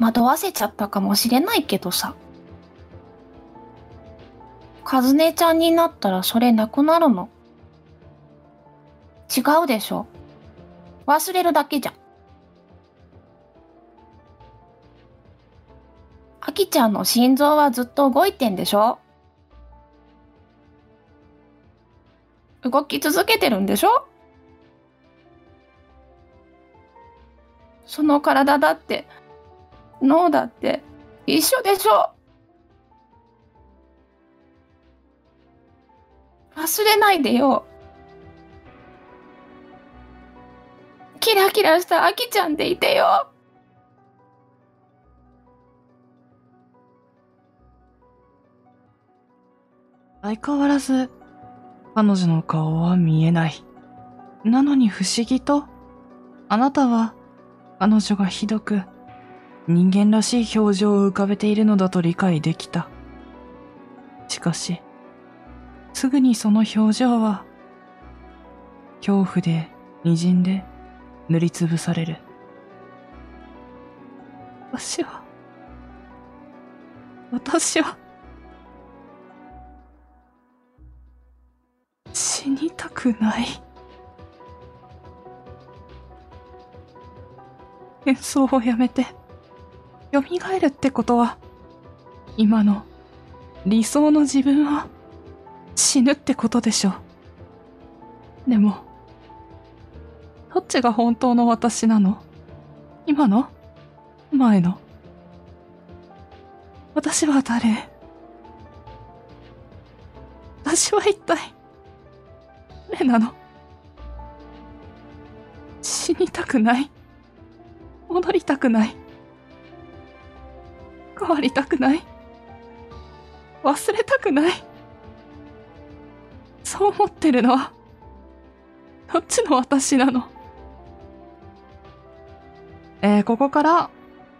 惑わせちゃったかもしれないけどさ、カズネちゃんになったらそれなくなるの？違うでしょ？忘れるだけじゃん。アキちゃんの心臓はずっと動いてんでしょ？動き続けてるんでしょ？その体だって脳だって一緒でしょ？忘れないでよ。キラキラしたアキちゃんでいてよ。
相変わらず、彼女の顔は見えない。なのに不思議と、あなたは、彼女がひどく、人間らしい表情を浮かべているのだと理解できた。しかし、すぐにその表情は、恐怖で、滲んで、塗りつぶされる。私は、私は、死にたくない。演奏をやめて、蘇るってことは、今の理想の自分は死ぬってことでしょう。でも、どっちが本当の私なの？今の？前の？私は誰？私は一体誰なの？死にたくない？戻りたくない？変わりたくない？忘れたくない？そう思ってるのはどっちの私なの？えー、ここから、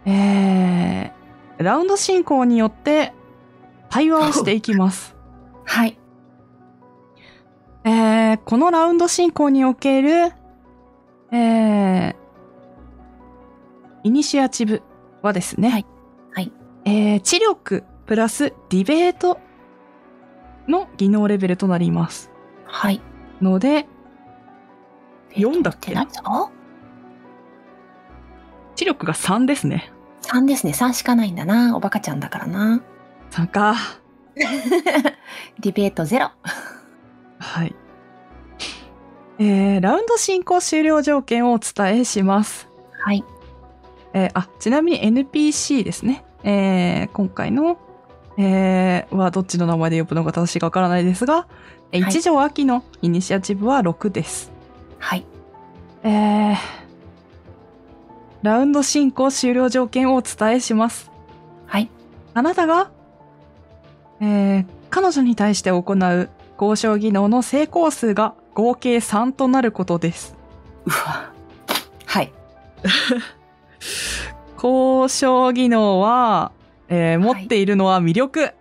えー、ラウンド進行によって対話をしていきます。
はい。
えー、このラウンド進行における、えー、イニシアチブはですね、
はいはい
えー、知力プラスディベートの技能レベルとなります。
はい。
ので、4だっけ？知力が3ですね。
?3 ですね。3しかないんだな。おバカちゃんだからな。
3か。
ディベートゼロ。
はい。えー、ラウンド進行終了条件をお伝えします。
はい。
えーあ、ちなみに NPC ですね。えー今回の、えーはどっちの名前で呼ぶのが正しいかわからないですが、えー
はい
一条秋のイニシアチブは6です。
はい。
えーラウンド進行終了条件をお伝えします。
はい。
あなたが、えー彼女に対して行う交渉技能の成功数が合計3となることです。
うわ。はい。
交渉技能は、えー持っているのは魅力。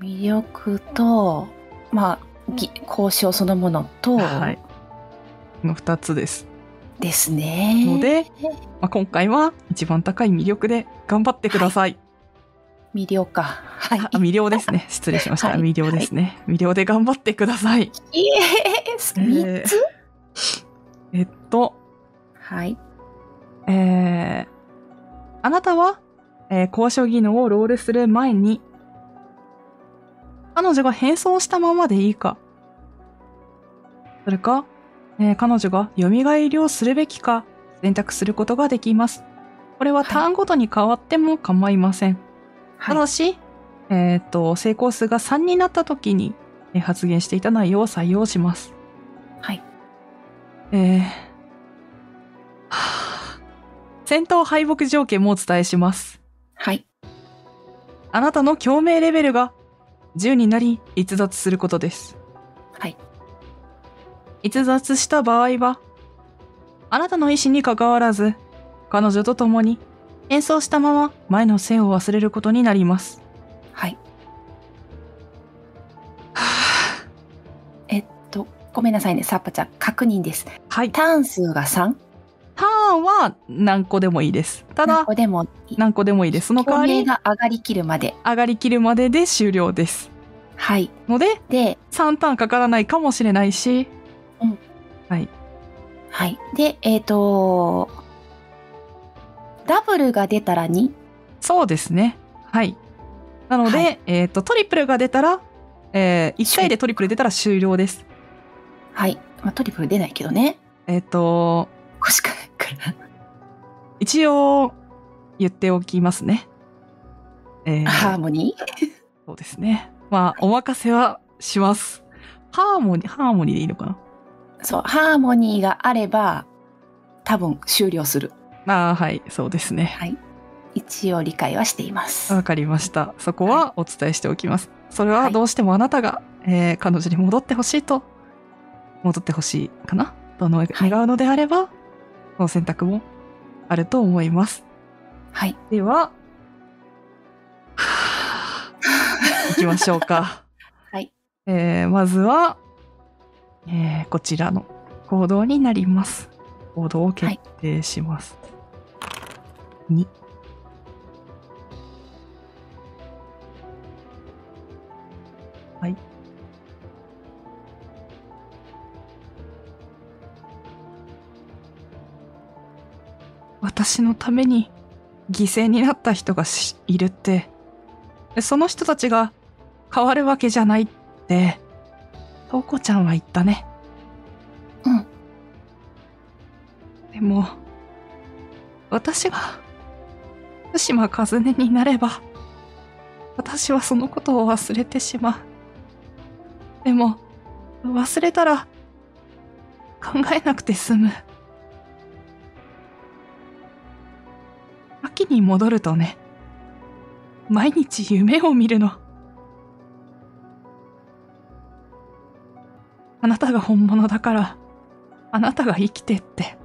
魅力と、まあ、ぎ交渉そのものと、
はい。の2つです。
ですね。
ので、まあ、今回は一番高い魅力で頑張ってください。
魅了か。はい。
あ魅了ですね。失礼しました。
はい
魅了ですね。魅了で頑張ってください。
イエーイ三つ、
えっと、
はい。
えー、あなたは、えー交渉技能をロールする前に、彼女が変装したままでいいか、それか、えー彼女が蘇りをするべきか選択することができます。これはターンごとに変わっても構いません。た
はい。
だし、えっ、と、成功数が3になった時に、えー発言していた内容を採用します。
はい。
えーはあ戦闘敗北条件もお伝えします。
はい。
あなたの共鳴レベルが10になり逸脱することです。
はい。
逸脱した場合は、あなたの意思に関わらず、彼女と共に演奏したまま前の線を忘れることになります。
はい。
は
えっと、ごめんなさいね、サッパちゃん。確認です。
あはい。
ターン数が 3?
ターンは何個でもいいです。ただ
何個、でもいい。
何個でもいいです。その代わり、
が上がりきるまで。
上がりきるまでで終了です。
はい。
ので、
で、
3ターンかからないかもしれないし、
うん
はい。
はい。で、えっ、と、ダブルが出たら2。
そうですね。はい。なので、
はい
えっ、と、トリプルが出たら、え1回でトリプル出たら終了です。
はい。まあ、トリプル出ないけどね。
えっ、と、
欲しくないから。
一応、言っておきますね。えー
ハーモニー？
そうですね。まあ、お任せはします。ハーモニー、ハーモニーでいいのかな？
そう、ハーモニーがあれば、多分終了する。
ああ、はい、そうですね。
はい。一応理解はしています。
わかりました。そこはお伝えしておきます。それは
はい
どうしてもあなたが、えー彼女に戻ってほしいと、戻ってほしいかな？との願うのであれば、その選択もあると思います。
はい。
では、行きましょうか。
はい。
えーまずは、えーこちらの行動になります。行動を決定します。2。はい。私のために犠牲になった人がしいるって、その人たちが変わるわけじゃないって、とうこちゃんは言ったね。
うん。
でも、私が、福島和音になれば、私はそのことを忘れてしまう。でも、忘れたら、考えなくて済む。秋に戻るとね、毎日夢を見るの。あなたが本物だから、あなたが生きてって。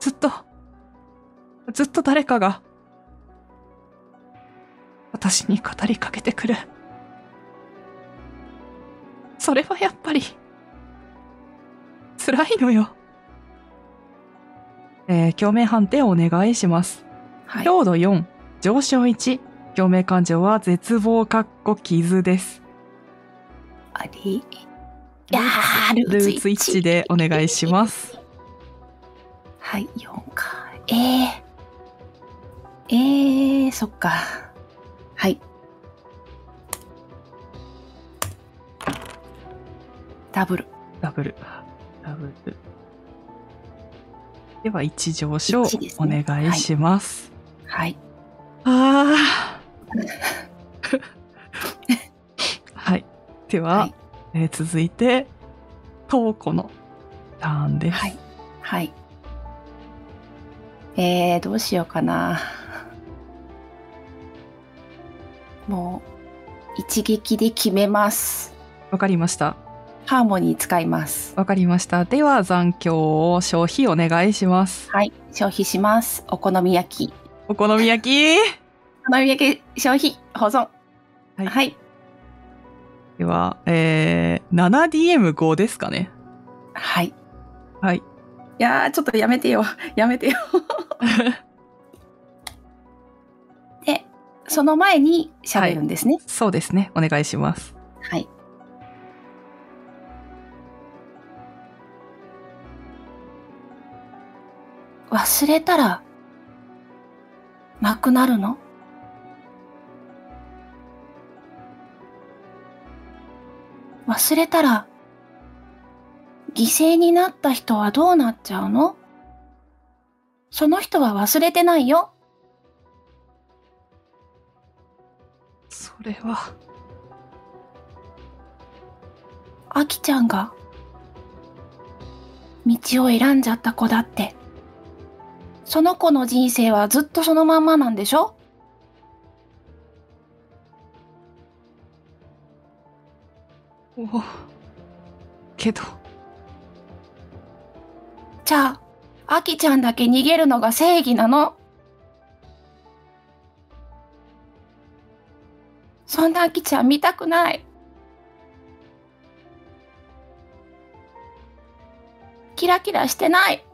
ずっと、ずっと誰かが、私に語りかけてくる。それはやっぱり、辛いのよ。えー、共鳴判定をお願いします。
はい。
強度4、上昇1、共鳴感情は絶望かっこ傷です。
あれいやー、ル
ル
ーツ
ーツ1でお願いします。
はい、4か。えー。えー、そっか。はい。ダブル。
ダブル。ダブル。では、1上昇
一です
お
ね
願いします。
はい。
ああ。はい。では、
はい
えー続いて、トウコのターンです。
はい。はい。えー、どうしようかな。もう、一撃で決めます。
わかりました。
ハーモニー使います。
わかりました。では、残響を消費お願いします。
はい。消費します。お好み焼き。
お好み焼き？
お好み焼き消費、保存。
はい
はい。
では、えー、7DM5 ですかね。
はい。い
はい。
やー、ちょっとやめてよ。やめてよ。その前に喋るんですね。
そうですね。お願いします。
はい。忘れたら、なくなるの？忘れたら、犠牲になった人はどうなっちゃうの？その人は忘れてないよ。
れは、
あきちゃんが道を選んじゃった子だって。その子の人生はずっとそのまんまなんでしょ？
おけど、
じゃああきちゃんだけ逃げるのが正義なのそんなあきちゃん見たくないキラキラしてない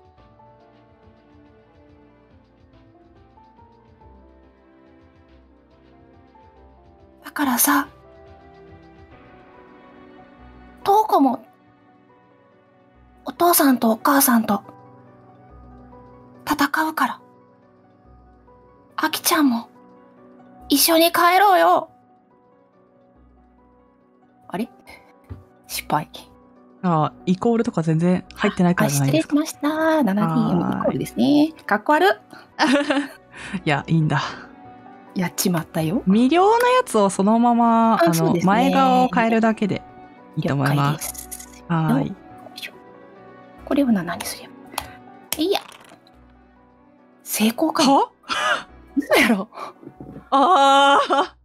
だからさ子も、お父さんとお母さんと、戦うから。あきちゃんも、一緒に帰ろうよ。あれ？失敗。
ああ、イコールとか全然入ってないから
あ、
じゃないですか？
失礼しました。7人
はーい
イコールですね。かっこ悪。
いや、いいんだ。
やっちまったよ。
未了なやつをそのまま、あの、
ね
前側を変えるだけでいいと思いま。
ですす。
はーい。
これを何にすればいいや。成功かも。
は？
嘘やろ。
ああ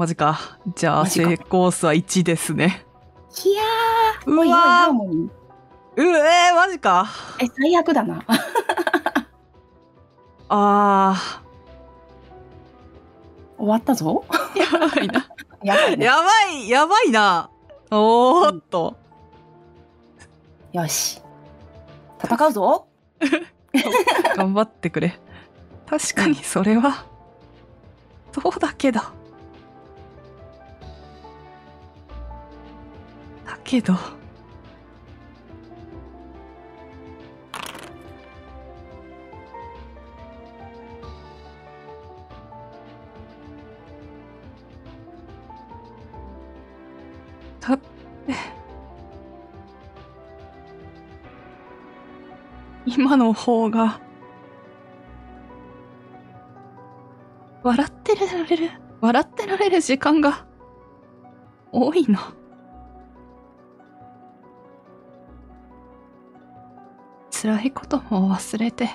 マジか。じゃあ、成功数は1ですね。
いやー、
うわ
ハー
ー
モニー。
うえー、マジか。
え、最悪だな。
あ
終わったぞ。
ー、やばいな。
やばいね。
やばい、やばいな。おーっと。
よし。戦うぞ。
頑張ってくれ。確かにそれは、そうだけど。けど。だって、今の方が、笑ってられる、笑ってられる時間が多いの。辛いことも忘れて、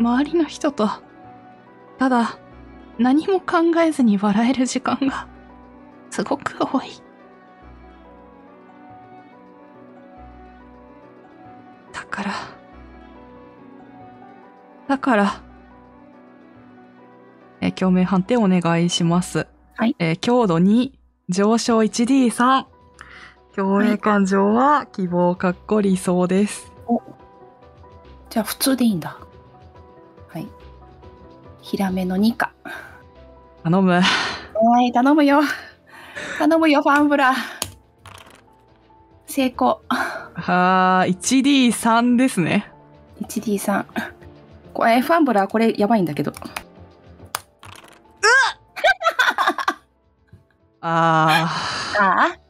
周りの人と、ただ何も考えずに笑える時間がすごく多い。だから、だから、えー、共鳴判定お願いします。
はい。
えー強度2、上昇 1D3。共鳴感情は希望かっこ理想です。
じゃあ普通でいいんだ。はい。ヒラメの2か。
頼む。
はい、頼むよ。頼むよ、ファンブラ。成功。
はー、1D3 ですね。
1D3。これ、ファンブラーこれやばいんだけど。
あ
ああ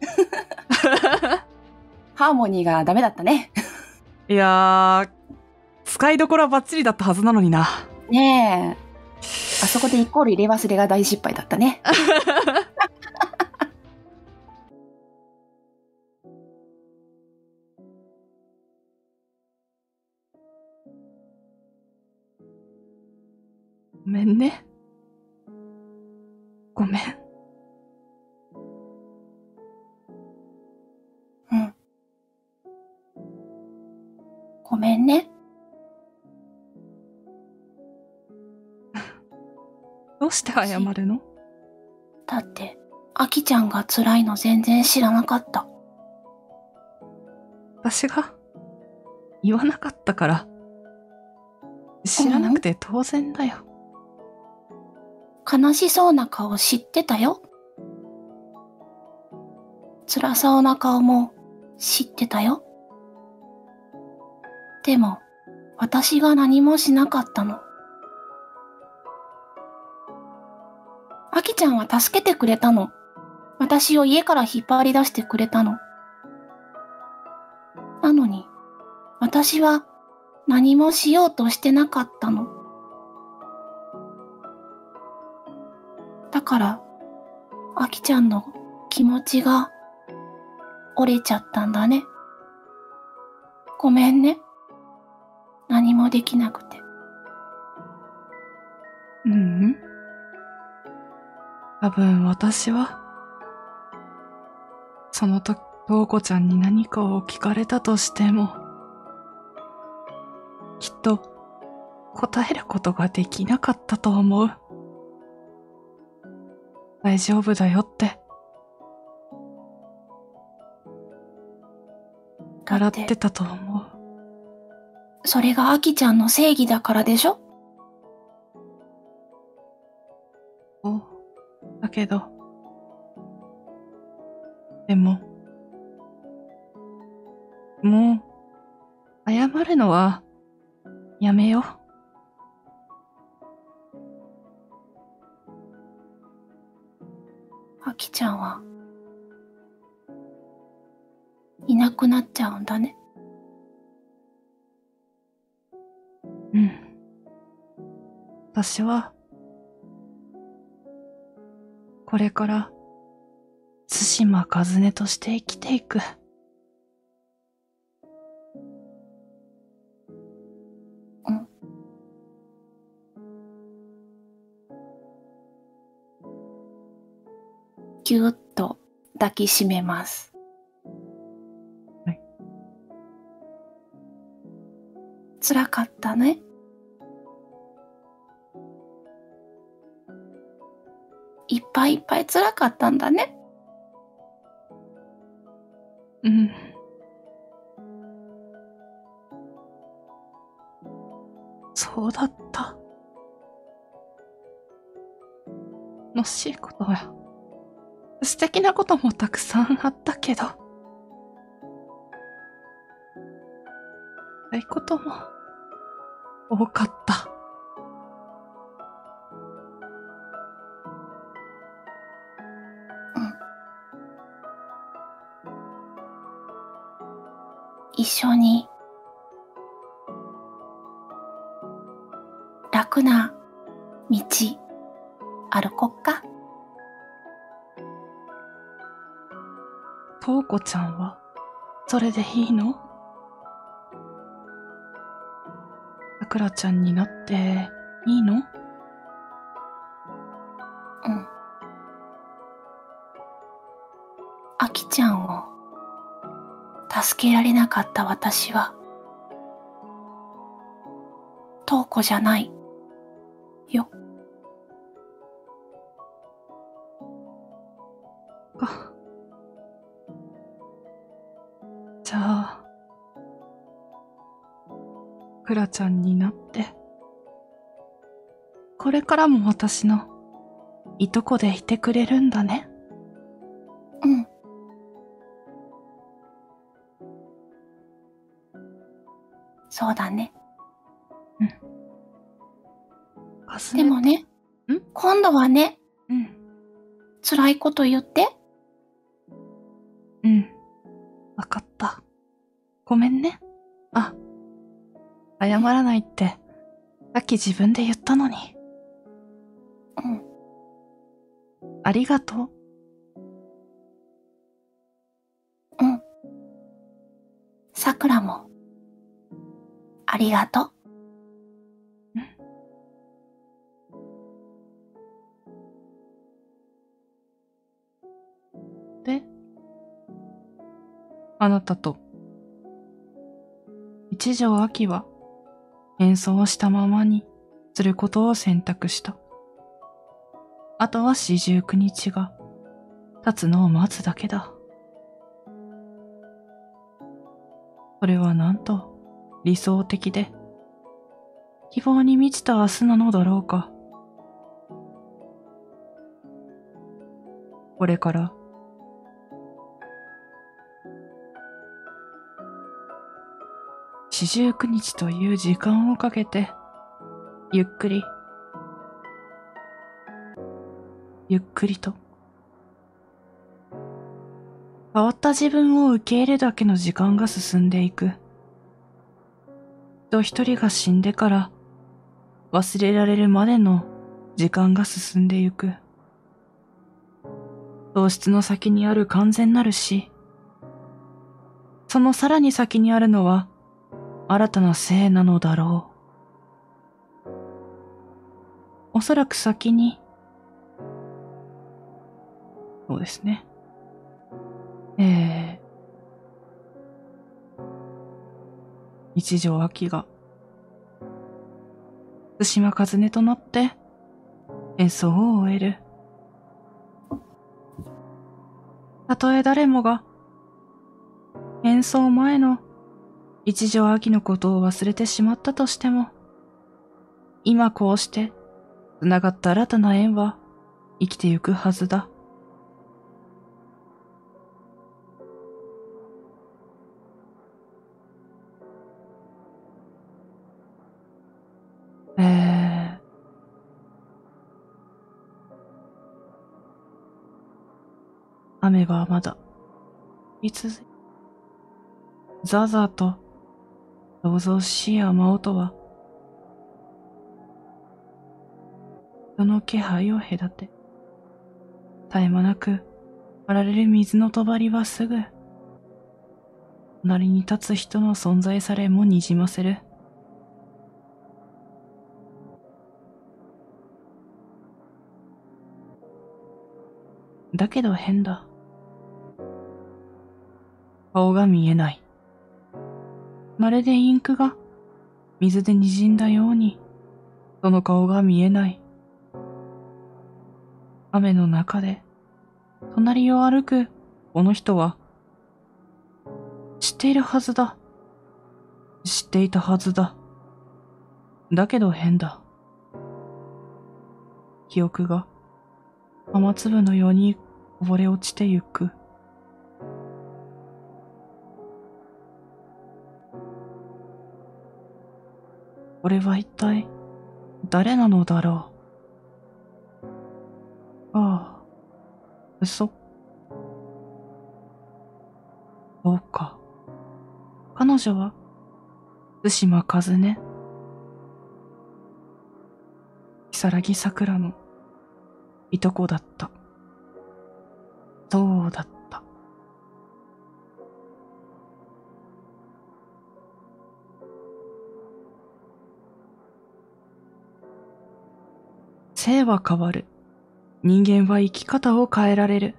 ハーモニーがダメだったね。
ー。いやー、使いどころはバッチリだったはずなのにな。
ねえ。あそこでイコール入れ忘れが大失敗だったね。
ごめんね。ごめん。して謝るの？
だって、アキちゃんが辛いの全然知らなかった。
私が？言わなかったから。知らなくて当然だよ。
悲しそうな顔知ってたよ。辛そうな顔も知ってたよ。でも、私が何もしなかったの。ちゃんは助けてくれたの。私を家から引っ張り出してくれたの。なのに、私は何もしようとしてなかったの。だから、あきちゃんの気持ちが折れちゃったんだね。ごめんね。何もできなくて。
うんうん。多分私は、その時、とうこちゃんに何かを聞かれたとしても、きっと答えることができなかったと思う。大丈夫だよって、笑っててたと思う。
それがあきちゃんの正義だからでしょ？
けど、でも、もう、謝るのは、やめよう。
あきちゃんは、いなくなっちゃうんだね。
うん。私は、これから、対馬和音として生きていく。
うん。ぎゅーっと抱きしめます。
はい。
辛かったね。ぱいいっぱい辛かったんだね。
うん。そうだった。楽しいことや。素敵なこともたくさんあったけど。辛いことも多かった。
緒に。楽な道歩こっか。
とうこちゃんは、それでいいの？さくらちゃんになっていいの？
助けられなかった私は、トウコじゃない。よ。
か。じゃあ、くらちゃんになって、これからも私のいとこでいてくれるんだね。
そうだね。
かすね
でもね、
ん？
今度はね、
うん。
辛いこと言って。
うん。わかった。ごめんね。あ、謝らないって、さっき自分で言ったのに。
うん。
ありがとう。
うん。さくらも、ありがとう。
で、あなたと、一条秋は、演奏をしたままにすることを選択した。あとは四十九日が経つのを待つだけだ。それはなんと理想的で、希望に満ちた明日なのだろうか。これから、四十九日という時間をかけて、ゆっくり、ゆっくりと、変わった自分を受け入れるだけの時間が進んでいく。人一人が死んでから忘れられるまでの時間が進んでゆく。喪失の先にある完全なる死。そのさらに先にあるのは新たな生なのだろう。おそらく先に、そうですね。ええ一条秋が、津島和音となって演奏を終える。たとえ誰もが演奏前の一条秋のことを忘れてしまったとしても、今こうして繋がった新たな縁は生きてゆくはずだ。雨はまだ、いつ。ザーザーと、想像しい雨音は、その気配を隔て、絶え間なく、あられる水の帳はすぐ、隣に立つ人の存在されもにじませる。だけど変だ。顔が見えない。まるでインクが水で滲んだように、その顔が見えない。雨の中で、隣を歩くこの人は、知っているはずだ。知っていたはずだ。だけど変だ。記憶が雨粒のようにこぼれ落ちてゆく。俺は一体誰なのだろう？ああ、嘘。そうか。彼女は、津島和音？如月桜の、いとこだった。そうだった。性は変わる。人間は生き方を変えられる。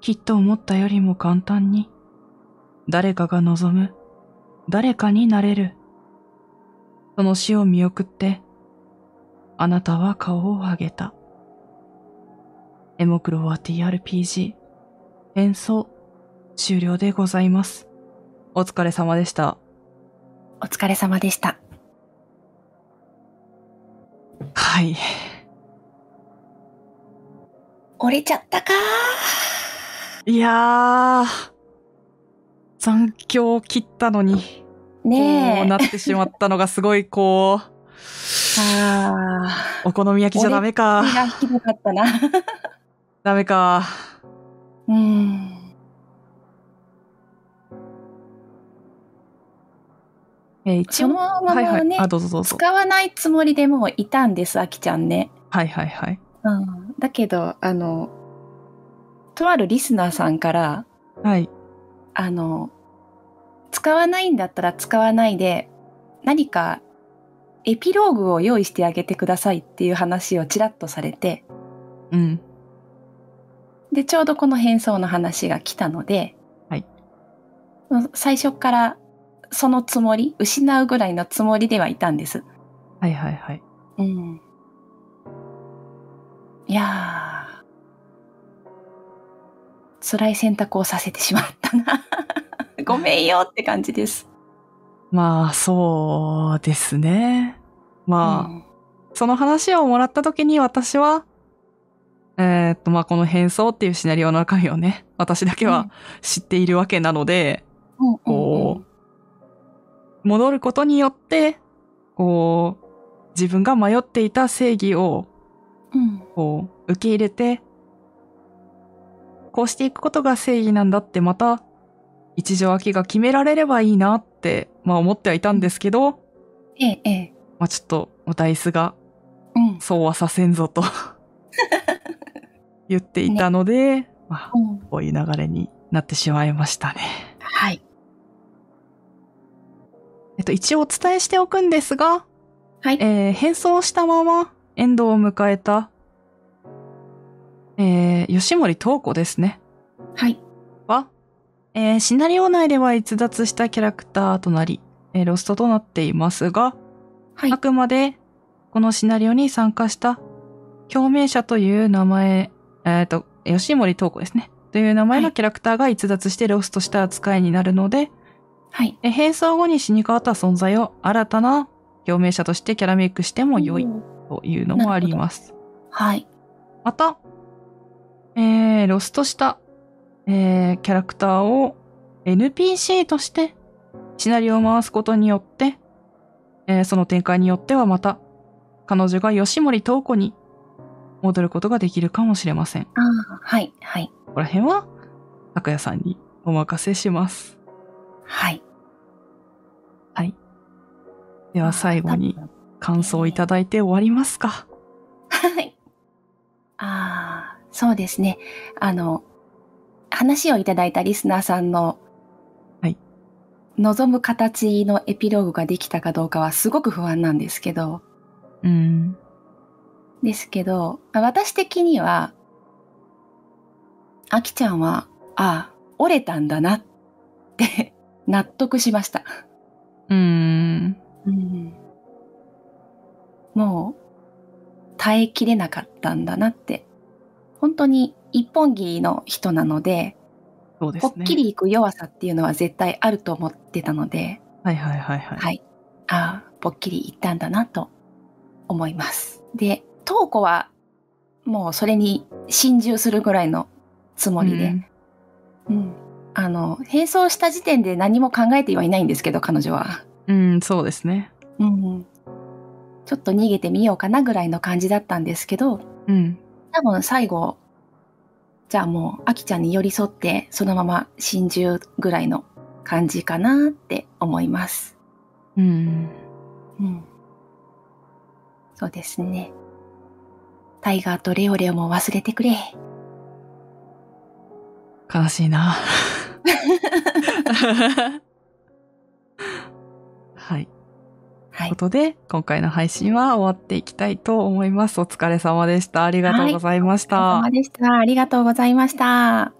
きっと思ったよりも簡単に、誰かが望む、誰かになれる。その死を見送って、あなたは顔を上げた。エモクロは TRPG、演奏、終了でございます。お疲れ様でした。
お疲れ様でした。
はい。
折れちゃったか？
いやー、残響を切ったのに、
ねえ。
こうなってしまったのがすごいこう、
あ
お好み焼きじゃダメか
あ。。気がひどかったな。
ダメか。
うん。
えー一応、
そのままね、
はいはい。あ、どうぞどうぞ。
使わないつもりでもういたんです、あきちゃんね。
はいはいはい。
うん。だけど、あの、とあるリスナーさんから、
はい。
あの、使わないんだったら使わないで、何かエピローグを用意してあげてくださいっていう話をちらっとされて、
うん。
で、ちょうどこの変装の話が来たので、
はい。
最初からそのつもり、失うぐらいのつもりではいたんです。
はいはいはい。
うん。いやー、辛い選択をさせてしまったな。ごめんよって感じです。
まあ、そうですね。まあ、
うん
その話をもらった時に私は、えーっと、まあ、この変装っていうシナリオの中身をね、私だけは知っているわけなので、
うんうん
こ戻ることによって、こう、自分が迷っていた正義を、
うん
こう、受け入れて、こうしていくことが正義なんだってまた、一条秋が決められればいいなって、まあ思ってはいたんですけど、
ええ、ええ。
まあちょっと、ダイスが
うん。
そうはさせんぞと 言っていたので、まあ、
うん
こういう流れになってしまいましたね。
はい。
えっと、一応お伝えしておくんですが、
はい。
えー変装したままエンドを迎えた、えー吉森東子ですね。
はい。
は、えーシナリオ内では逸脱したキャラクターとなり、えーロストとなっていますが、
はい
あ。くまでこのシナリオに参加した共鳴者という名前、えっ、と、吉森東子ですね。という名前
はい
のキャラクターが逸脱してロストした扱いになるので、
はい。
え変装後に死に変わった存在を新たな共鳴者としてキャラメイクしても良い
うん
というのもあります。
はい。
また、えー、ロストした、えー、キャラクターを NPC としてシナリオを回すことによって、えーその展開によってはまた彼女が吉森東子に戻ることができるかもしれません。
ああ、はい。はい。
ここら辺は、拓也さんにお任せします。
はい。
はい。では最後に感想をいただいて終わりますか。
はい。ああ、そうですね。あの、話をいただいたリスナーさんの、
はい。
望む形のエピローグができたかどうかはすごく不安なんですけど、
うん。
ですけど、私的には、あきちゃんは、ああ、折れたんだなって納得しました。
うん。
うん、もう、耐えきれなかったんだなって。本当に一本気の人なので、
そうですね。
ぽっきりいく弱さっていうのは絶対あると思ってたので、
はいはいはいはい。
はい。ああ、ぽっきりいったんだなと思います。で、トウコはもうそれに心中するぐらいのつもりで、うん。あの、並走した時点で何も考えてはいないんですけど、彼女は。
うん。うん、そうですね。
うん。ちょっと逃げてみようかなぐらいの感じだったんですけど、
うん。
多分最後、じゃあもう、アキちゃんに寄り添って、そのまま心中ぐらいの感じかなって思います。
うん。
うん。そうですね。タイガーとレオレオも忘れてくれ。
悲しいな。はい。
はい
というこ。とで、今回の配信は終わっていきたいと思います。お疲れ様でした。ありがとうございました。
お疲れ様でした。ありがとうございました。